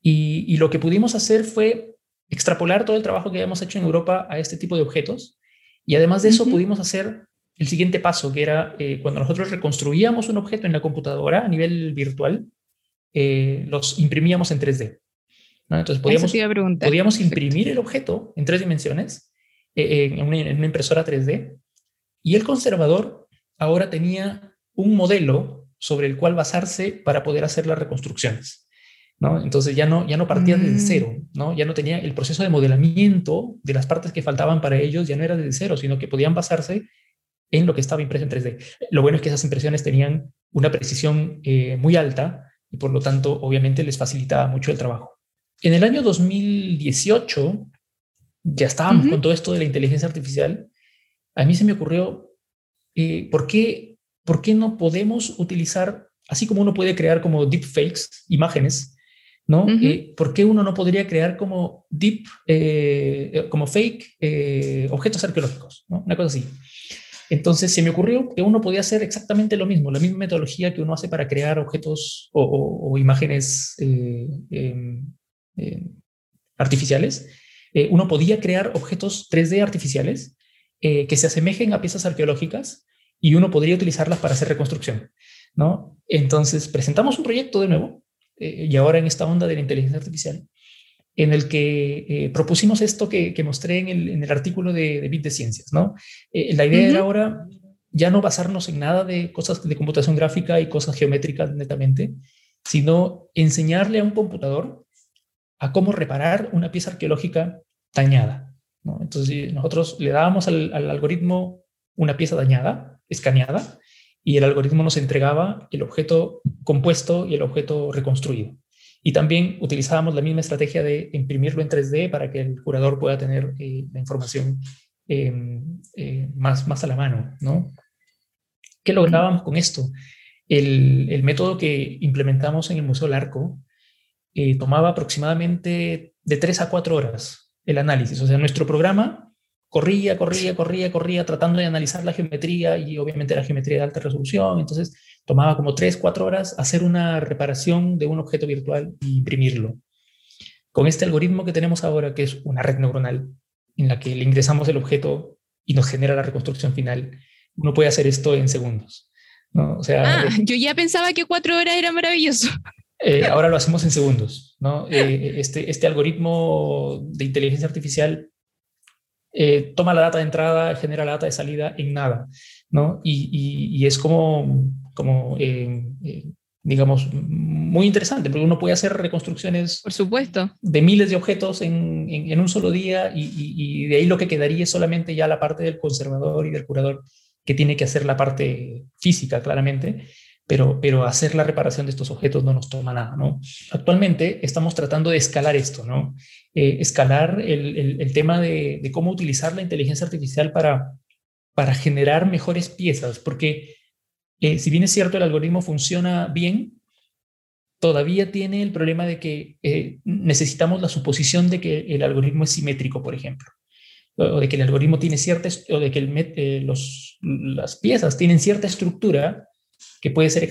Y, y, lo que pudimos hacer fue extrapolar todo el trabajo que habíamos hecho en Europa a este tipo de objetos. Y además de eso, pudimos hacer el siguiente paso, que era eh, cuando nosotros reconstruíamos un objeto en la computadora a nivel virtual, los imprimíamos en 3D. Entonces podíamos, podíamos imprimir el objeto en tres dimensiones en una, en una impresora 3D y el conservador ahora tenía un modelo sobre el cual basarse para poder hacer las reconstrucciones. ¿no? Entonces ya no, ya no partía desde mm. cero, ¿no? ya no tenía el proceso de modelamiento de las partes que faltaban para ellos, ya no era desde cero, sino que podían basarse en lo que estaba impreso en 3D. Lo bueno es que esas impresiones tenían una precisión eh, muy alta y por lo tanto obviamente les facilitaba mucho el trabajo. En el año 2018 ya estábamos con todo esto de la inteligencia artificial. A mí se me ocurrió eh, ¿por, qué, ¿por qué no podemos utilizar, así como uno puede crear como deepfakes, imágenes, ¿no? Eh, ¿Por qué uno no podría crear como deep, eh, como fake objetos arqueológicos, ¿no? Una cosa así. Entonces se me ocurrió que uno podía hacer exactamente lo mismo, la misma metodología que uno hace para crear objetos o, imágenes em, em, artificiales. uno podía crear objetos 3D artificiales eh, que se asemejen a piezas arqueológicas y uno podría utilizarlas para hacer reconstrucción, ¿no? Entonces, presentamos un proyecto de nuevo, eh, y ahora en esta onda de la inteligencia artificial, en el que eh, propusimos esto que, mostré en el, en el, artículo de, de Bit de Ciencias, ¿no? la idea era ahora ya no basarnos en nada de cosas de computación gráfica y cosas geométricas netamente, sino enseñarle a un computador a cómo reparar una pieza arqueológica dañada, entonces nosotros le dábamos al, algoritmo una pieza dañada, escaneada, y el algoritmo nos entregaba el objeto compuesto y el objeto reconstruido. Y también utilizábamos la misma estrategia de imprimirlo en 3D para que el curador pueda tener eh, la información em, eh, más, más a la mano. ¿no? ¿Qué lográbamos con esto? El, el, método que implementamos en el Museo Larco eh, tomaba aproximadamente de 3 a 4 horas el análisis. O sea, nuestro programa corría, corría, corría, corría, tratando de analizar la geometría y obviamente la geometría de alta resolución. Entonces, tomaba como tres, cuatro horas hacer una reparación de un objeto virtual e imprimirlo. Con este algoritmo que tenemos ahora, que es una red neuronal, en la que le ingresamos el objeto y nos genera la reconstrucción final, uno puede hacer esto en segundos. ¿no? O sea, ah, yo ya pensaba que cuatro horas era maravilloso. Eh, ahora lo hacemos en segundos. ¿no? Eh, este, este algoritmo de inteligencia artificial eh, toma la data de entrada, genera la data de salida en nada. ¿no? Y, y, es como, como digamos, muy interesante, porque uno puede hacer reconstrucciones Por supuesto. de miles de objetos en, en, un solo día y, y, de ahí lo que quedaría es solamente ya la parte del conservador y del curador que tiene que hacer la parte física, claramente pero, pero hacer la reparación de estos objetos no nos toma nada, ¿no? Actualmente estamos tratando de escalar esto, ¿no? Eh, escalar el, el, tema de, de, cómo utilizar la inteligencia artificial para, para generar mejores piezas, porque eh, si bien es cierto el algoritmo funciona bien, todavía tiene el problema de que eh, necesitamos la suposición de que el algoritmo es simétrico, por ejemplo, o de que el algoritmo tiene cierta, o de que los, las piezas tienen cierta estructura que puede ser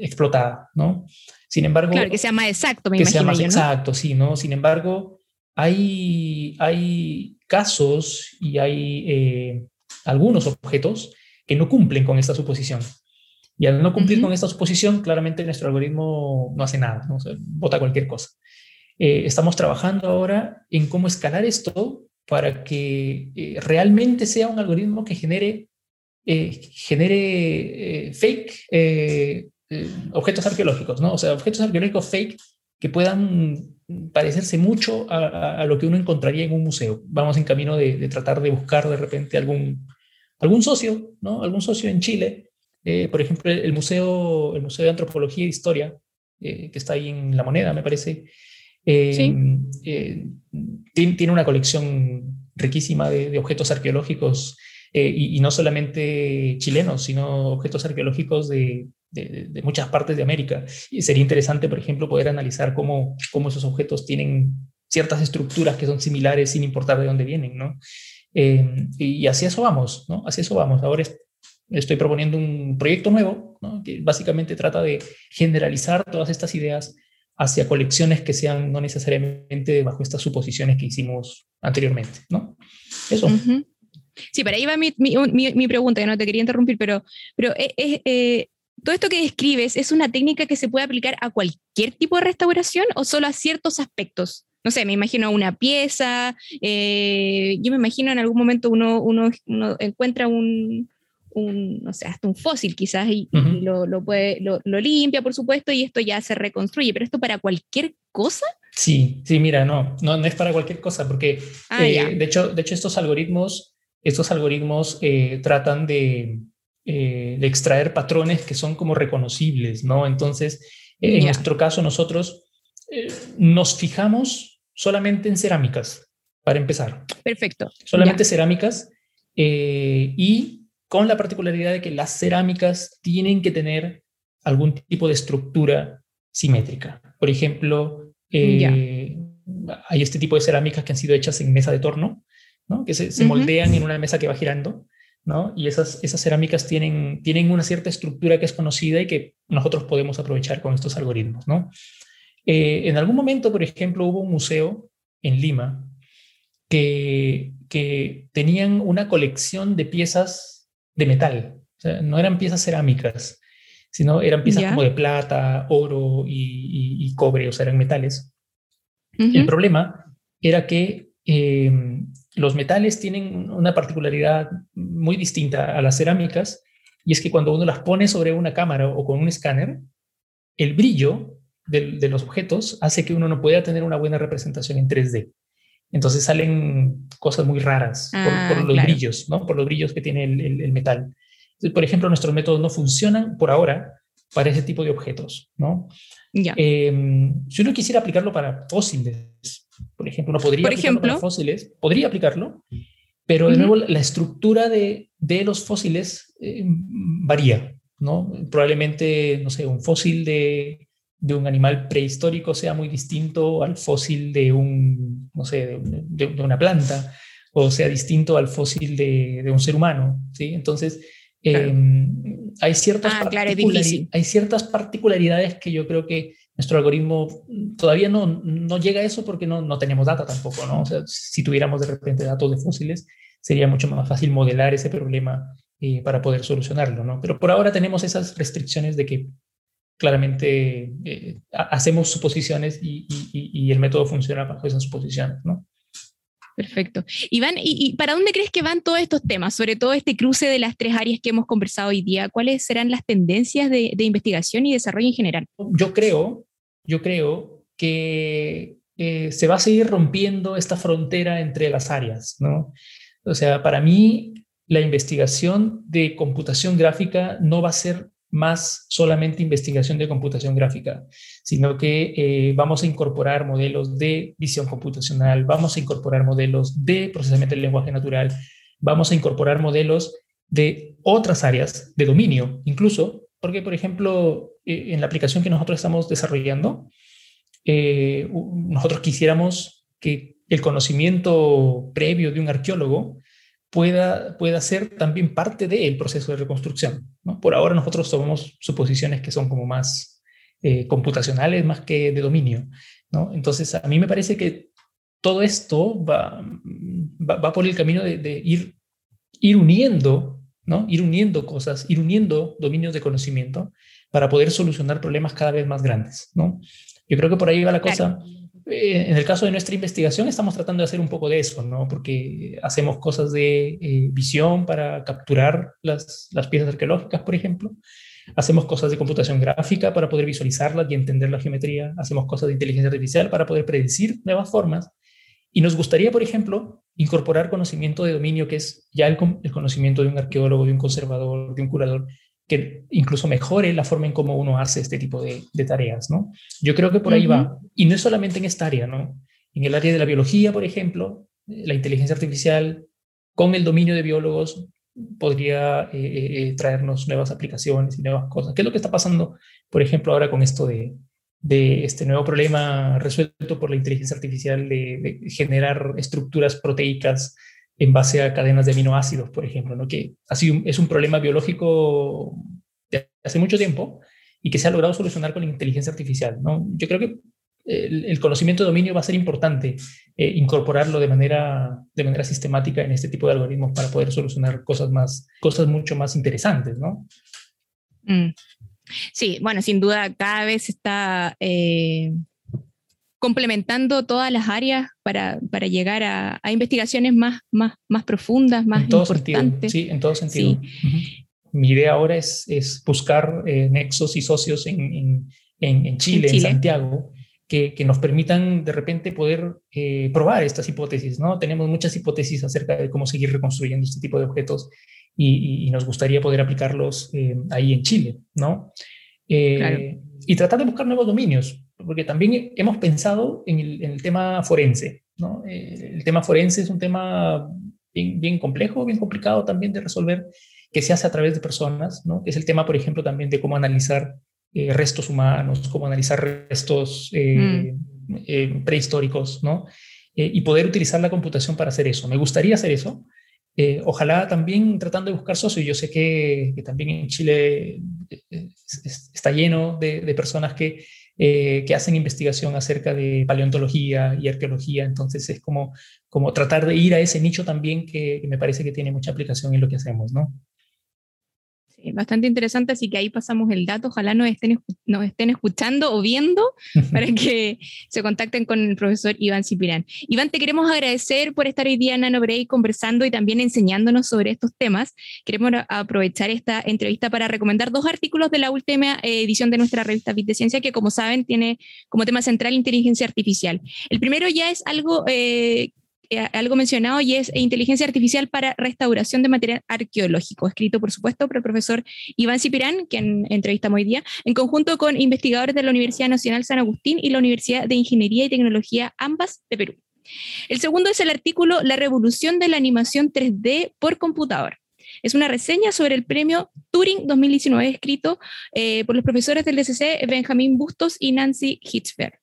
explotada, ¿no? Sin embargo... Claro, que sea más exacto, me que imagino. sea más yo, exacto, sí, ¿no? Sin embargo, hay, hay casos y hay algunos objetos que no cumplen con esta suposición. Y al no cumplir con esta suposición, claramente nuestro algoritmo no hace nada, ¿no? O sea, vota cualquier cosa. Eh, estamos trabajando ahora en cómo escalar esto para que eh, realmente sea un algoritmo que genere, eh, genere fake objetos arqueológicos, ¿no? O sea, objetos arqueológicos fake que puedan parecerse mucho a, a, lo que uno encontraría en un museo. Vamos en camino de, de tratar de buscar de repente algún, algún socio, ¿no? Algún socio en Chile eh, por ejemplo, el museo, el museo de Antropología e Historia, eh, que está ahí en La Moneda, me parece, eh, ¿Sí? tiene, tiene, una colección riquísima de, de objetos arqueológicos, y, y, no solamente chilenos, sino objetos arqueológicos de, de, de, muchas partes de América. Y sería interesante, por ejemplo, poder analizar cómo, cómo esos objetos tienen ciertas estructuras que son similares sin importar de dónde vienen, ¿no? y hacia eso vamos, ¿no? Hacia eso vamos. Ahora es, estoy proponiendo un proyecto nuevo, ¿no? que básicamente trata de generalizar todas estas ideas hacia colecciones que sean no necesariamente bajo estas suposiciones que hicimos anteriormente, ¿no? Eso. Uh -huh. Sí, para ahí va mi, mi, mi, mi, pregunta, que no te quería interrumpir, pero, pero es, eh, eh, todo esto que describes es una técnica que se puede aplicar a cualquier tipo de restauración o solo a ciertos aspectos. No sé, me imagino una pieza, eh, yo me imagino en algún momento uno, uno, uno encuentra un, un, no sé, hasta un fósil quizás y, uh -huh. y lo, lo, puede, lo, lo, limpia, por supuesto, y esto ya se reconstruye, pero esto para cualquier cosa. Sí, sí, mira, no, no, no es para cualquier cosa, porque ah, eh, de, hecho, de hecho estos algoritmos, estos algoritmos eh, tratan de, eh, de, extraer patrones que son como reconocibles, ¿no? Entonces, en nuestro caso, nosotros eh, nos fijamos solamente en cerámicas, para empezar. Perfecto. Solamente cerámicas eh, y con la particularidad de que las cerámicas tienen que tener algún tipo de estructura simétrica. Por ejemplo, eh, hay este tipo de cerámicas que han sido hechas en mesa de torno, ¿no? que se, se uh -huh. moldean en una mesa que va girando, ¿no? y esas, esas cerámicas tienen, tienen una cierta estructura que es conocida y que nosotros podemos aprovechar con estos algoritmos. ¿no? Eh, en algún momento, por ejemplo, hubo un museo en Lima que, que tenían una colección de piezas de metal. O sea, no eran piezas cerámicas, sino eran piezas como de plata, oro y, y, y, cobre, o sea, eran metales. Uh -huh. El problema era que eh, los metales tienen una particularidad muy distinta a las cerámicas, y es que cuando uno las pone sobre una cámara o con un escáner, el brillo de, de los objetos hace que uno no pueda tener una buena representación en 3D. Entonces salen cosas muy raras ah, por, por, los claro. brillos, ¿no? Por los brillos que tiene el, el, el, metal. Entonces, por ejemplo, nuestros métodos no funcionan por ahora para ese tipo de objetos, ¿no? Ya. Eh, si uno quisiera aplicarlo para fósiles, por ejemplo, uno podría por aplicarlo ejemplo, para fósiles, podría aplicarlo, pero de uh -huh. nuevo la estructura de, de los fósiles eh, varía, ¿no? Probablemente, no sé, un fósil de, de un animal prehistórico sea muy distinto al fósil de un, no sé, de, de una planta, o sea distinto al fósil de, de un ser humano, ¿sí? Entonces, claro. eh, hay, ciertas ah, claro, hay ciertas particularidades que yo creo que nuestro algoritmo todavía no, no llega a eso porque no, no tenemos data tampoco, ¿no? O sea, si tuviéramos de repente datos de fósiles, sería mucho más fácil modelar ese problema eh, para poder solucionarlo, ¿no? Pero por ahora tenemos esas restricciones de que claramente eh, hacemos suposiciones y, y, y, el método funciona bajo esas suposiciones, ¿no? Perfecto. Iván, ¿y, ¿y, para dónde crees que van todos estos temas? Sobre todo este cruce de las tres áreas que hemos conversado hoy día. ¿Cuáles serán las tendencias de, de investigación y desarrollo en general? Yo creo, yo creo que eh, se va a seguir rompiendo esta frontera entre las áreas, ¿no? O sea, para mí la investigación de computación gráfica no va a ser más solamente investigación de computación gráfica, sino que eh, vamos a incorporar modelos de visión computacional, vamos a incorporar modelos de procesamiento del lenguaje natural, vamos a incorporar modelos de otras áreas de dominio, incluso porque, por ejemplo, eh, en la aplicación que nosotros estamos desarrollando, eh, nosotros quisiéramos que el conocimiento previo de un arqueólogo pueda, pueda ser también parte del proceso de reconstrucción. Por ahora nosotros tomamos suposiciones que son como más eh, computacionales, más que de dominio. ¿no? Entonces, a mí me parece que todo esto va, va, por el camino de, ir, ir uniendo, ¿no? ir uniendo cosas, ir uniendo dominios de conocimiento para poder solucionar problemas cada vez más grandes. ¿no? Yo creo que por ahí va la cosa. Eh, en el caso de nuestra investigación estamos tratando de hacer un poco de eso, ¿no? Porque hacemos cosas de eh, visión para capturar las, las, piezas arqueológicas, por ejemplo. Hacemos cosas de computación gráfica para poder visualizarlas y entender la geometría. Hacemos cosas de inteligencia artificial para poder predecir nuevas formas. Y nos gustaría, por ejemplo, incorporar conocimiento de dominio, que es ya el, el conocimiento de un arqueólogo, de un conservador, de un curador, que incluso mejore la forma en cómo uno hace este tipo de, tareas, ¿no? Yo creo que por ahí va. Y no es solamente en esta área, ¿no? En el área de la biología, por ejemplo, la inteligencia artificial con el dominio de biólogos podría eh, eh, eh, traernos nuevas aplicaciones y nuevas cosas. ¿Qué es lo que está pasando, por ejemplo, ahora con esto de, de este nuevo problema resuelto por la inteligencia artificial de, de generar estructuras proteicas en base a cadenas de aminoácidos, por ejemplo, ¿no? que así es un problema biológico de hace mucho tiempo y que se ha logrado solucionar con la inteligencia artificial. ¿no? Yo creo que el, conocimiento de dominio va a ser importante eh, incorporarlo de manera, de manera sistemática en este tipo de algoritmos para poder solucionar cosas, más, cosas mucho más interesantes. ¿no? Mm. Sí, bueno, sin duda cada vez está eh, complementando todas las áreas para, para llegar a, a, investigaciones más, más, más profundas, más en todo importantes. Sentido, sí, en todo sentido. Mi idea ahora es, es buscar eh, nexos y socios en, en, en, Chile, en, Santiago, que, que, nos permitan de repente poder eh, probar estas hipótesis. ¿no? Tenemos muchas hipótesis acerca de cómo seguir reconstruyendo este tipo de objetos y, y, nos gustaría poder aplicarlos eh, ahí en Chile. ¿no? Claro. Y tratar de buscar nuevos dominios porque también hemos pensado en el, tema forense. ¿no? Eh, el tema forense es un tema bien, bien, complejo, bien complicado también de resolver, que se hace a través de personas, ¿no? es el tema, por ejemplo, también de cómo analizar eh, restos humanos, cómo analizar restos eh, mm. prehistóricos, ¿no? y poder utilizar la computación para hacer eso. Me gustaría hacer eso. ojalá también tratando de buscar socios. Yo sé que, que también en Chile está lleno de, de personas que eh, que hacen investigación acerca de paleontología y arqueología. Entonces es como, como tratar de ir a ese nicho también que, que me parece que tiene mucha aplicación en lo que hacemos, ¿no? Bastante interesante, así que ahí pasamos el dato. Ojalá nos estén, nos estén escuchando o viendo para que se contacten con el profesor Iván Cipirán. Iván, te queremos agradecer por estar hoy día en NanoBreak conversando y también enseñándonos sobre estos temas. Queremos aprovechar esta entrevista para recomendar dos artículos de la última eh, edición de nuestra revista Bit de Ciencia, que como saben tiene como tema central inteligencia artificial. El primero ya es algo eh, eh, algo mencionado y es Inteligencia Artificial para Restauración de Material Arqueológico, escrito por supuesto por el profesor Iván Cipirán, quien entrevistamos hoy día, en conjunto con investigadores de la Universidad Nacional San Agustín y la Universidad de Ingeniería y Tecnología, ambas de Perú. El segundo es el artículo La revolución de la animación 3D por computador. Es una reseña sobre el premio Turing 2019 escrito eh, por los profesores del DCC Benjamín Bustos y Nancy Hitzberg.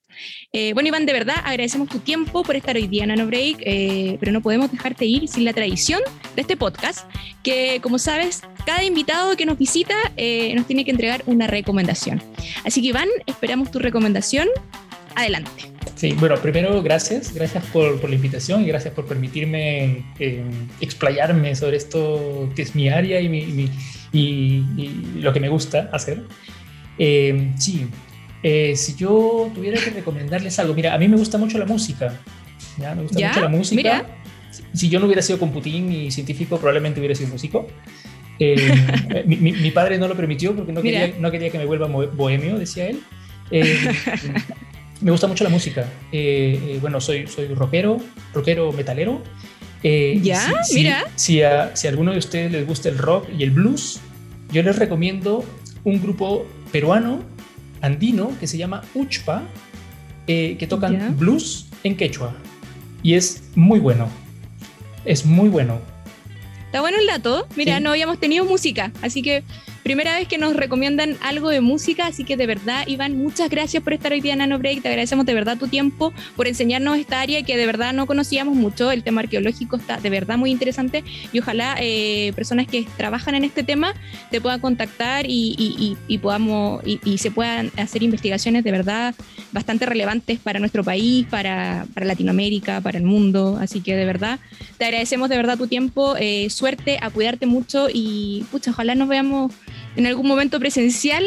Eh, bueno, Iván, de verdad agradecemos tu tiempo por estar hoy día en Nano Break, eh, pero no podemos dejarte ir sin la tradición de este podcast, que como sabes, cada invitado que nos visita eh, nos tiene que entregar una recomendación. Así que Iván, esperamos tu recomendación. Adelante. Sí, bueno, primero gracias, gracias por, la invitación y gracias por permitirme explayarme sobre esto que es mi área y lo que me gusta hacer. sí, eh, si yo tuviera que recomendarles algo, mira, a mí me gusta mucho la música. ¿ya? Me gusta mucho la música. Si, yo no hubiera sido computín y científico, probablemente hubiera sido músico. Eh, mi, padre no lo permitió porque no quería, no quería, que me vuelva bohemio, decía él. Eh, me gusta mucho la música. bueno, soy, soy rockero, rockero metalero. ya, mira. Si, a, si a alguno de ustedes les gusta el rock y el blues, yo les recomiendo un grupo peruano andino que se llama Uchpa, eh, que tocan blues en quechua. Y es muy bueno. Es muy bueno. Está bueno el dato. Mira, no habíamos tenido música, así que primera vez que nos recomiendan algo de música, así que de verdad, Iván, muchas gracias por estar hoy día en Nano Break. Te agradecemos de verdad tu tiempo, por enseñarnos esta área que de verdad no conocíamos mucho. El tema arqueológico está de verdad muy interesante y ojalá eh, personas que trabajan en este tema te puedan contactar y, podamos y, se puedan hacer investigaciones de verdad bastante relevantes para nuestro país, para, Latinoamérica, para el mundo. Así que de verdad, te agradecemos de verdad tu tiempo. Eh, suerte, a cuidarte mucho y pucha, ojalá nos veamos en algún momento presencial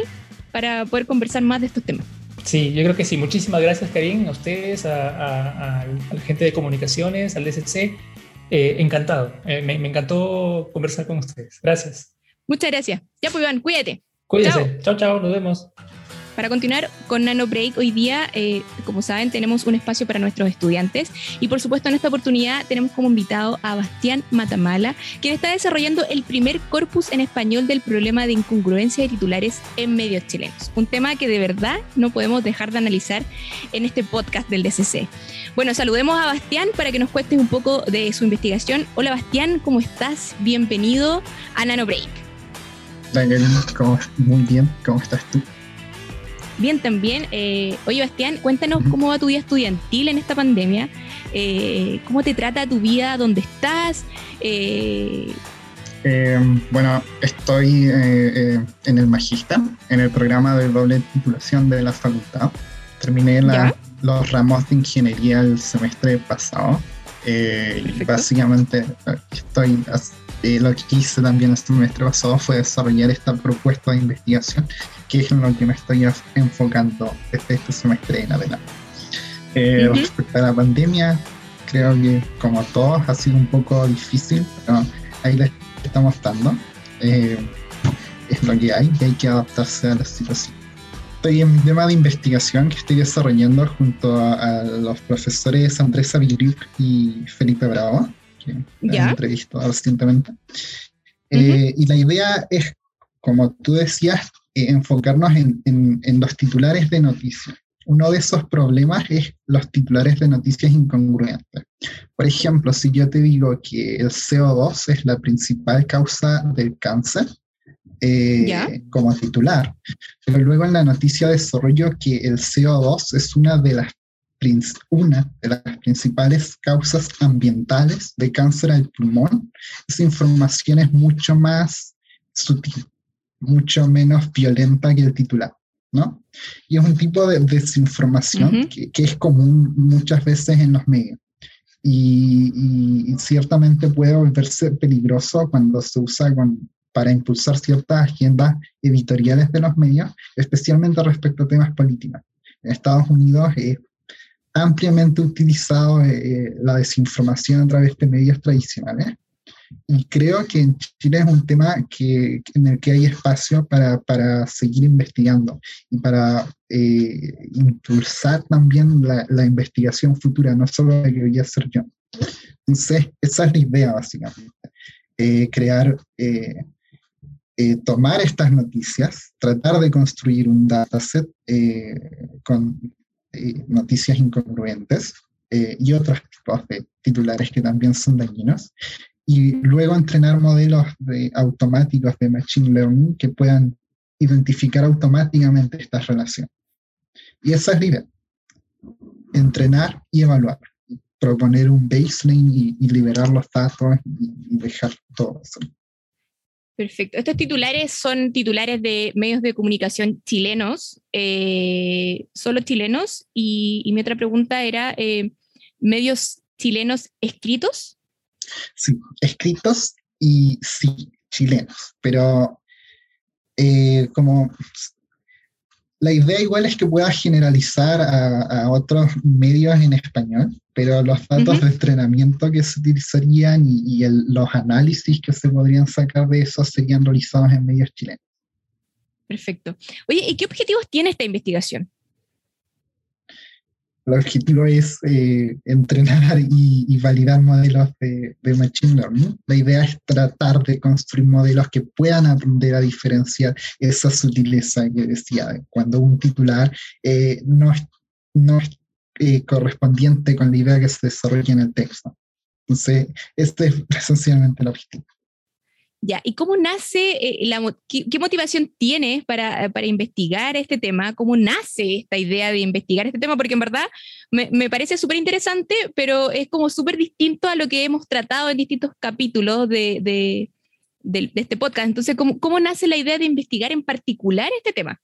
para poder conversar más de estos temas. Sí, yo creo que sí. Muchísimas gracias, Karim, a ustedes, a, la gente de comunicaciones, al DSC. Eh, encantado. Eh, me, encantó conversar con ustedes. Gracias. Muchas gracias. Ya pues, Iván, cuídate. Cuídense. Chao, chao. Nos vemos. Para continuar con Nano Break, hoy día, eh, como saben, tenemos un espacio para nuestros estudiantes y por supuesto en esta oportunidad tenemos como invitado a Bastián Matamala, quien está desarrollando el primer corpus en español del problema de incongruencia de titulares en medios chilenos, un tema que de verdad no podemos dejar de analizar en este podcast del DCC. Bueno, saludemos a Bastián para que nos cuentes un poco de su investigación. Hola Bastián, ¿cómo estás? Bienvenido a Nano Break. Hola, muy bien, ¿cómo estás tú? Bien, también. Eh, oye, Bastián, cuéntanos cómo va tu vida estudiantil en esta pandemia. Eh, ¿Cómo te trata tu vida? ¿Dónde estás? Eh, bueno, estoy en el Magista, en el programa de doble titulación de la facultad. Terminé los ramos de ingeniería el semestre pasado. y básicamente estoy lo que hice también este semestre pasado fue desarrollar esta propuesta de investigación, que es en lo que me estoy enfocando desde este semestre en adelante. Eh, respecto a la pandemia, creo que como todos ha sido un poco difícil, pero ahí le estamos dando. Eh, es lo que hay y hay que adaptarse a la situación. Estoy en mi tema de investigación que estoy desarrollando junto a, los profesores Andrés Avilric y Felipe Bravo que he entrevistado recientemente. Eh, y la idea es, como tú decías, eh, enfocarnos en, en, los titulares de noticias. Uno de esos problemas es los titulares de noticias incongruentes. Por ejemplo, si yo te digo que el CO2 es la principal causa del cáncer, eh, como titular, pero luego en la noticia desarrollo que el CO2 es una de las una de las principales causas ambientales de cáncer al pulmón, esa información es mucho más sutil, mucho menos violenta que el titular, ¿no? Y es un tipo de desinformación que, es común muchas veces en los medios. Y, ciertamente puede volverse peligroso cuando se usa para impulsar ciertas agendas editoriales de los medios, especialmente respecto a temas políticos. En Estados Unidos es ampliamente utilizado eh, eh, la desinformación a través de medios tradicionales. Y creo que en Chile es un tema que, en el que hay espacio para, para seguir investigando y para eh, impulsar también la, la, investigación futura, no solo la que voy a hacer yo. Entonces, esa es la idea, básicamente. crear, tomar estas noticias, tratar de construir un dataset con noticias incongruentes eh, y otros tipos de titulares que también son dañinos. Y luego entrenar modelos de, automáticos de Machine Learning que puedan identificar automáticamente estas relaciones. Y esa es la idea. Entrenar y evaluar. Proponer un baseline y, liberar los datos y, y dejar todo eso. Perfecto. Estos titulares son titulares de medios de comunicación chilenos, eh, solo chilenos. Y, mi otra pregunta era, eh, ¿medios chilenos escritos? Sí, escritos y sí, chilenos. Pero eh, como la idea igual es que pueda generalizar a, otros medios en español, pero los datos de entrenamiento que se utilizarían y, los análisis que se podrían sacar de eso serían realizados en medios chilenos. Perfecto. Oye, ¿y qué objetivos tiene esta investigación? El objetivo es eh, entrenar y, validar modelos de, Machine Learning. La idea es tratar de construir modelos que puedan aprender a diferenciar esa sutileza que decía, cuando un titular eh, no es, no es eh, correspondiente con la idea que se desarrolla en el texto. Entonces, este es esencialmente el objetivo. Ya, ¿y cómo nace, eh, la, qué, motivación tienes para, para, investigar este tema? ¿Cómo nace esta idea de investigar este tema? Porque en verdad me, me parece súper interesante, pero es como súper distinto a lo que hemos tratado en distintos capítulos de, de, este podcast. Entonces, ¿cómo, ¿cómo nace la idea de investigar en particular este tema?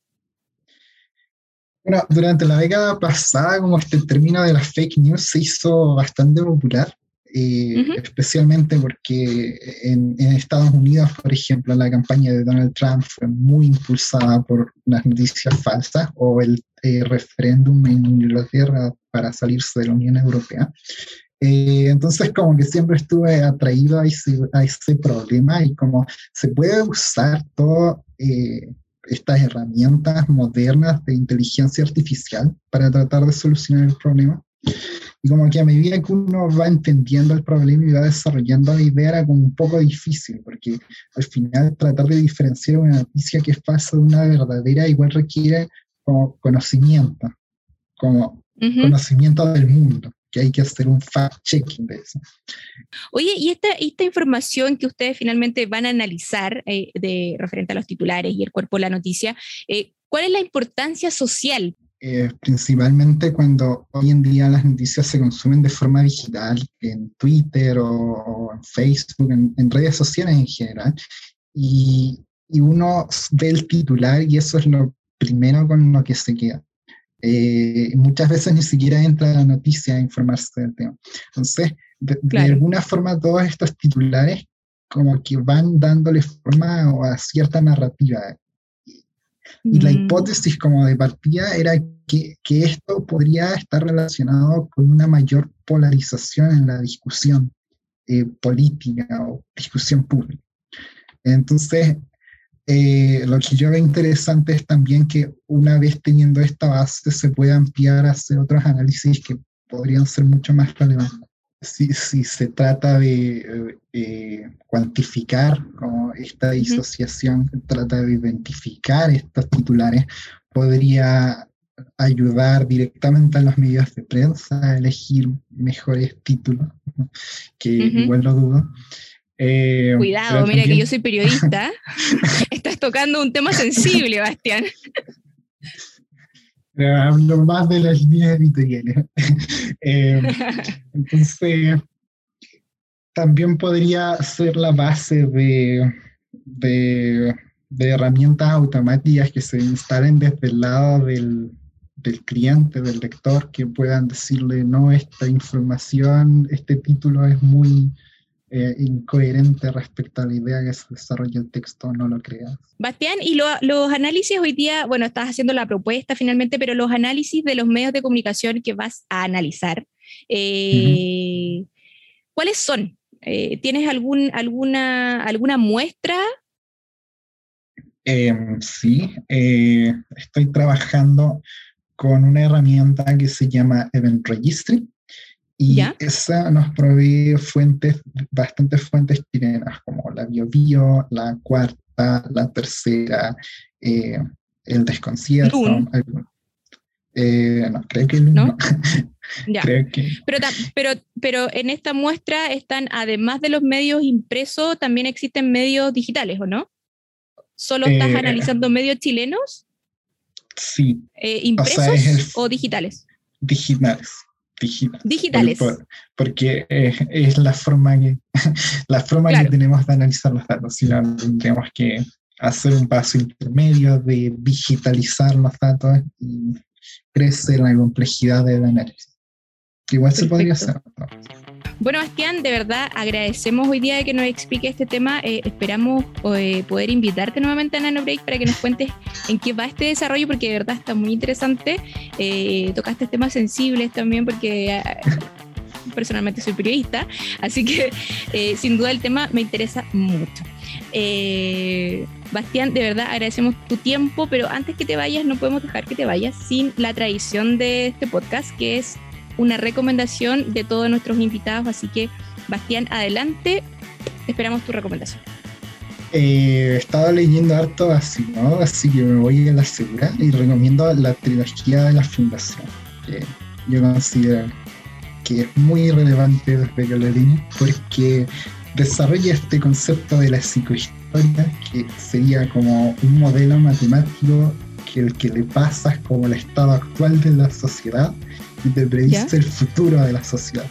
Bueno, durante la década pasada, como este término de las fake news se hizo bastante popular especialmente porque en, Estados Unidos, por ejemplo, la campaña de Donald Trump fue muy impulsada por las noticias falsas o el eh, referéndum en Inglaterra para salirse de la Unión Europea. Eh, entonces, como que siempre estuve atraído a ese, a ese problema y como se puede usar todas eh, estas herramientas modernas de inteligencia artificial para tratar de solucionar el problema. Y como que a medida que uno va entendiendo el problema y va desarrollando la idea era como un poco difícil, porque al final tratar de diferenciar una noticia que es falsa de una verdadera igual requiere como conocimiento, como conocimiento del mundo, que hay que hacer un fact-checking de eso. Oye, y esta, esta información que ustedes finalmente van a analizar eh, de, referente a los titulares y el cuerpo de la noticia, eh, ¿cuál es la importancia social eh, principalmente cuando hoy en día las noticias se consumen de forma digital, en Twitter o, en Facebook, en, redes sociales en general, y, y, uno ve el titular y eso es lo primero con lo que se queda. Eh, muchas veces ni siquiera entra la noticia a informarse del tema. Entonces, de, alguna forma todos estos titulares como que van dándole forma a cierta narrativa. Y la mm. hipótesis como de partida era que, que, esto podría estar relacionado con una mayor polarización en la discusión eh, política o discusión pública. Entonces, eh, lo que yo veo interesante es también que una vez teniendo esta base se puede ampliar a hacer otros análisis que podrían ser mucho más relevantes si, si se trata de eh, cuantificar como esta disociación, trata de identificar estos titulares, podría ayudar directamente a los medios de prensa a elegir mejores títulos, que igual lo dudo. Eh, Cuidado, mira que yo soy periodista. Estás tocando un tema sensible, Bastián. hablo más de las líneas editoriales. eh, entonces, también podría ser la base de, de, de, herramientas automáticas que se instalen desde el lado del, del cliente, del lector, que puedan decirle, no, esta información, este título es muy eh, incoherente respecto a la idea que se desarrolla el texto, no lo creas. Bastián, y los análisis hoy día, bueno, estás haciendo la propuesta finalmente, pero los análisis de los medios de comunicación que vas a analizar, eh, ¿cuáles son? Eh, ¿Tienes algún, alguna, alguna muestra? Em, sí, estoy trabajando con una herramienta que se llama Event Registry, y esa nos provee fuentes, bastantes fuentes chilenas, como la BioBio, la cuarta, la tercera, eh, el desconcierto. Eh, no, creo que no. creo que... Pero, pero, pero en esta muestra están, además de los medios impresos, también existen medios digitales, ¿o no? ¿Solo estás eh, analizando medios chilenos? Sí. ¿Impresos o digitales? Digitales digitales. porque eh, es la forma que la forma que tenemos de analizar los datos. Si no, tendríamos que hacer un paso intermedio de digitalizar los datos y crecer la complejidad del análisis. Igual se podría hacer. Bueno, Bastián, de verdad agradecemos hoy día que nos explique este tema. Eh, esperamos eh, poder invitarte nuevamente a NanoBreak para que nos cuentes en qué va este desarrollo, porque de verdad está muy interesante. Eh, tocaste temas sensibles también, porque personalmente soy periodista, así que sin duda el tema me interesa mucho. Bastián, de verdad agradecemos tu tiempo, pero antes que te vayas, no podemos dejar que te vayas sin la tradición de este podcast, que es una recomendación de todos nuestros invitados. Así que, Bastián, adelante. Esperamos tu recomendación. Eh, he estado leyendo harto así, ¿no? Así que me voy a la segura y recomiendo la trilogía de la Fundación, que yo considero que es muy relevante desde que la porque desarrolla este concepto de la psicohistoria, que sería como un modelo matemático que el que le pasas como el estado actual de la sociedad y te predice el futuro de la sociedad.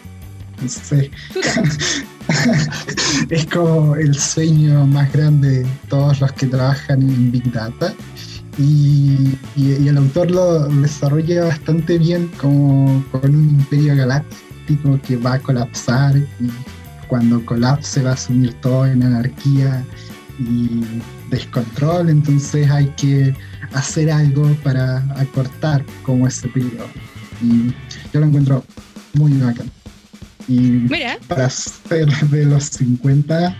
Entonces, es como el sueño más grande de todos los que trabajan en Big Data. Y, el autor lo desarrolla bastante bien como con un imperio galáctico que va a colapsar y cuando colapse va a asumir todo en anarquía y descontrol, entonces hay que hacer algo para acortar como ese periodo. Y yo lo encuentro muy bacán. Y para ser de los 50,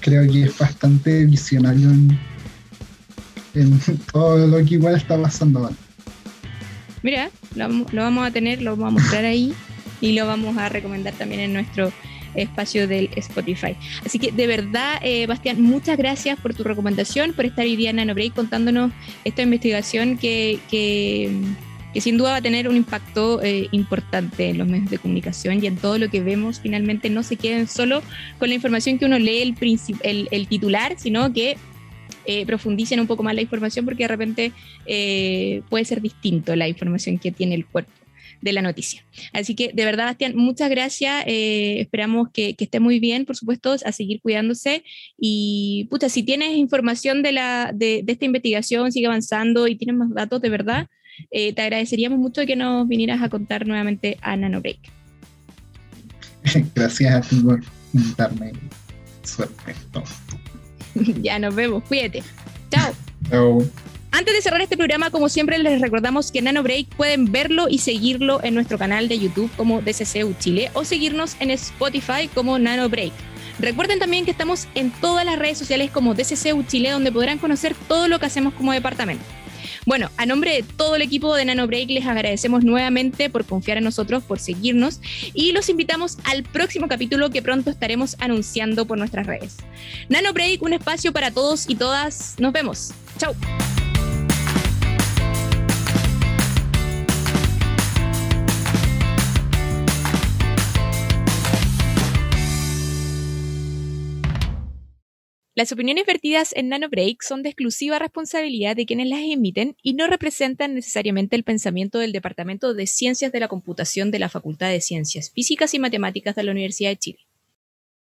creo que es bastante visionario en, en todo lo que igual está pasando ahora. Mira, lo, lo, vamos a tener, lo vamos a mostrar ahí y lo vamos a recomendar también en nuestro espacio del Spotify. Así que de verdad, eh, Bastián, muchas gracias por tu recomendación, por estar hoy día en NanoBreak contándonos esta investigación que, que, sin duda va a tener un impacto eh, importante en los medios de comunicación y en todo lo que vemos. Finalmente no se queden solo con la información que uno lee el, el, el titular, sino que eh, profundicen un poco más la información porque de repente eh, puede ser distinto la información que tiene el cuerpo de la noticia. Así que de verdad, Bastián, muchas gracias. Eh, esperamos que, esté muy bien, por supuesto, a seguir cuidándose. Y puta, si tienes información de, la, de, esta investigación, sigue avanzando y tienes más datos, de verdad, eh, te agradeceríamos mucho que nos vinieras a contar nuevamente a NanoBreak. Gracias a ti por invitarme. Suerte. ya nos vemos. Cuídate. Chao. Chao. Antes de cerrar este programa, como siempre, les recordamos que Nano Break pueden verlo y seguirlo en nuestro canal de YouTube como DCCU Chile o seguirnos en Spotify como Nano Break. Recuerden también que estamos en todas las redes sociales como DCCU Chile, donde podrán conocer todo lo que hacemos como departamento. Bueno, a nombre de todo el equipo de Nano Break les agradecemos nuevamente por confiar en nosotros, por seguirnos y los invitamos al próximo capítulo que pronto estaremos anunciando por nuestras redes. Nano Break, un espacio para todos y todas. Nos vemos. Chao. Las opiniones vertidas en NanoBreak son de exclusiva responsabilidad de quienes las emiten y no representan necesariamente el pensamiento del Departamento de Ciencias de la Computación de la Facultad de Ciencias Físicas y Matemáticas de la Universidad de Chile.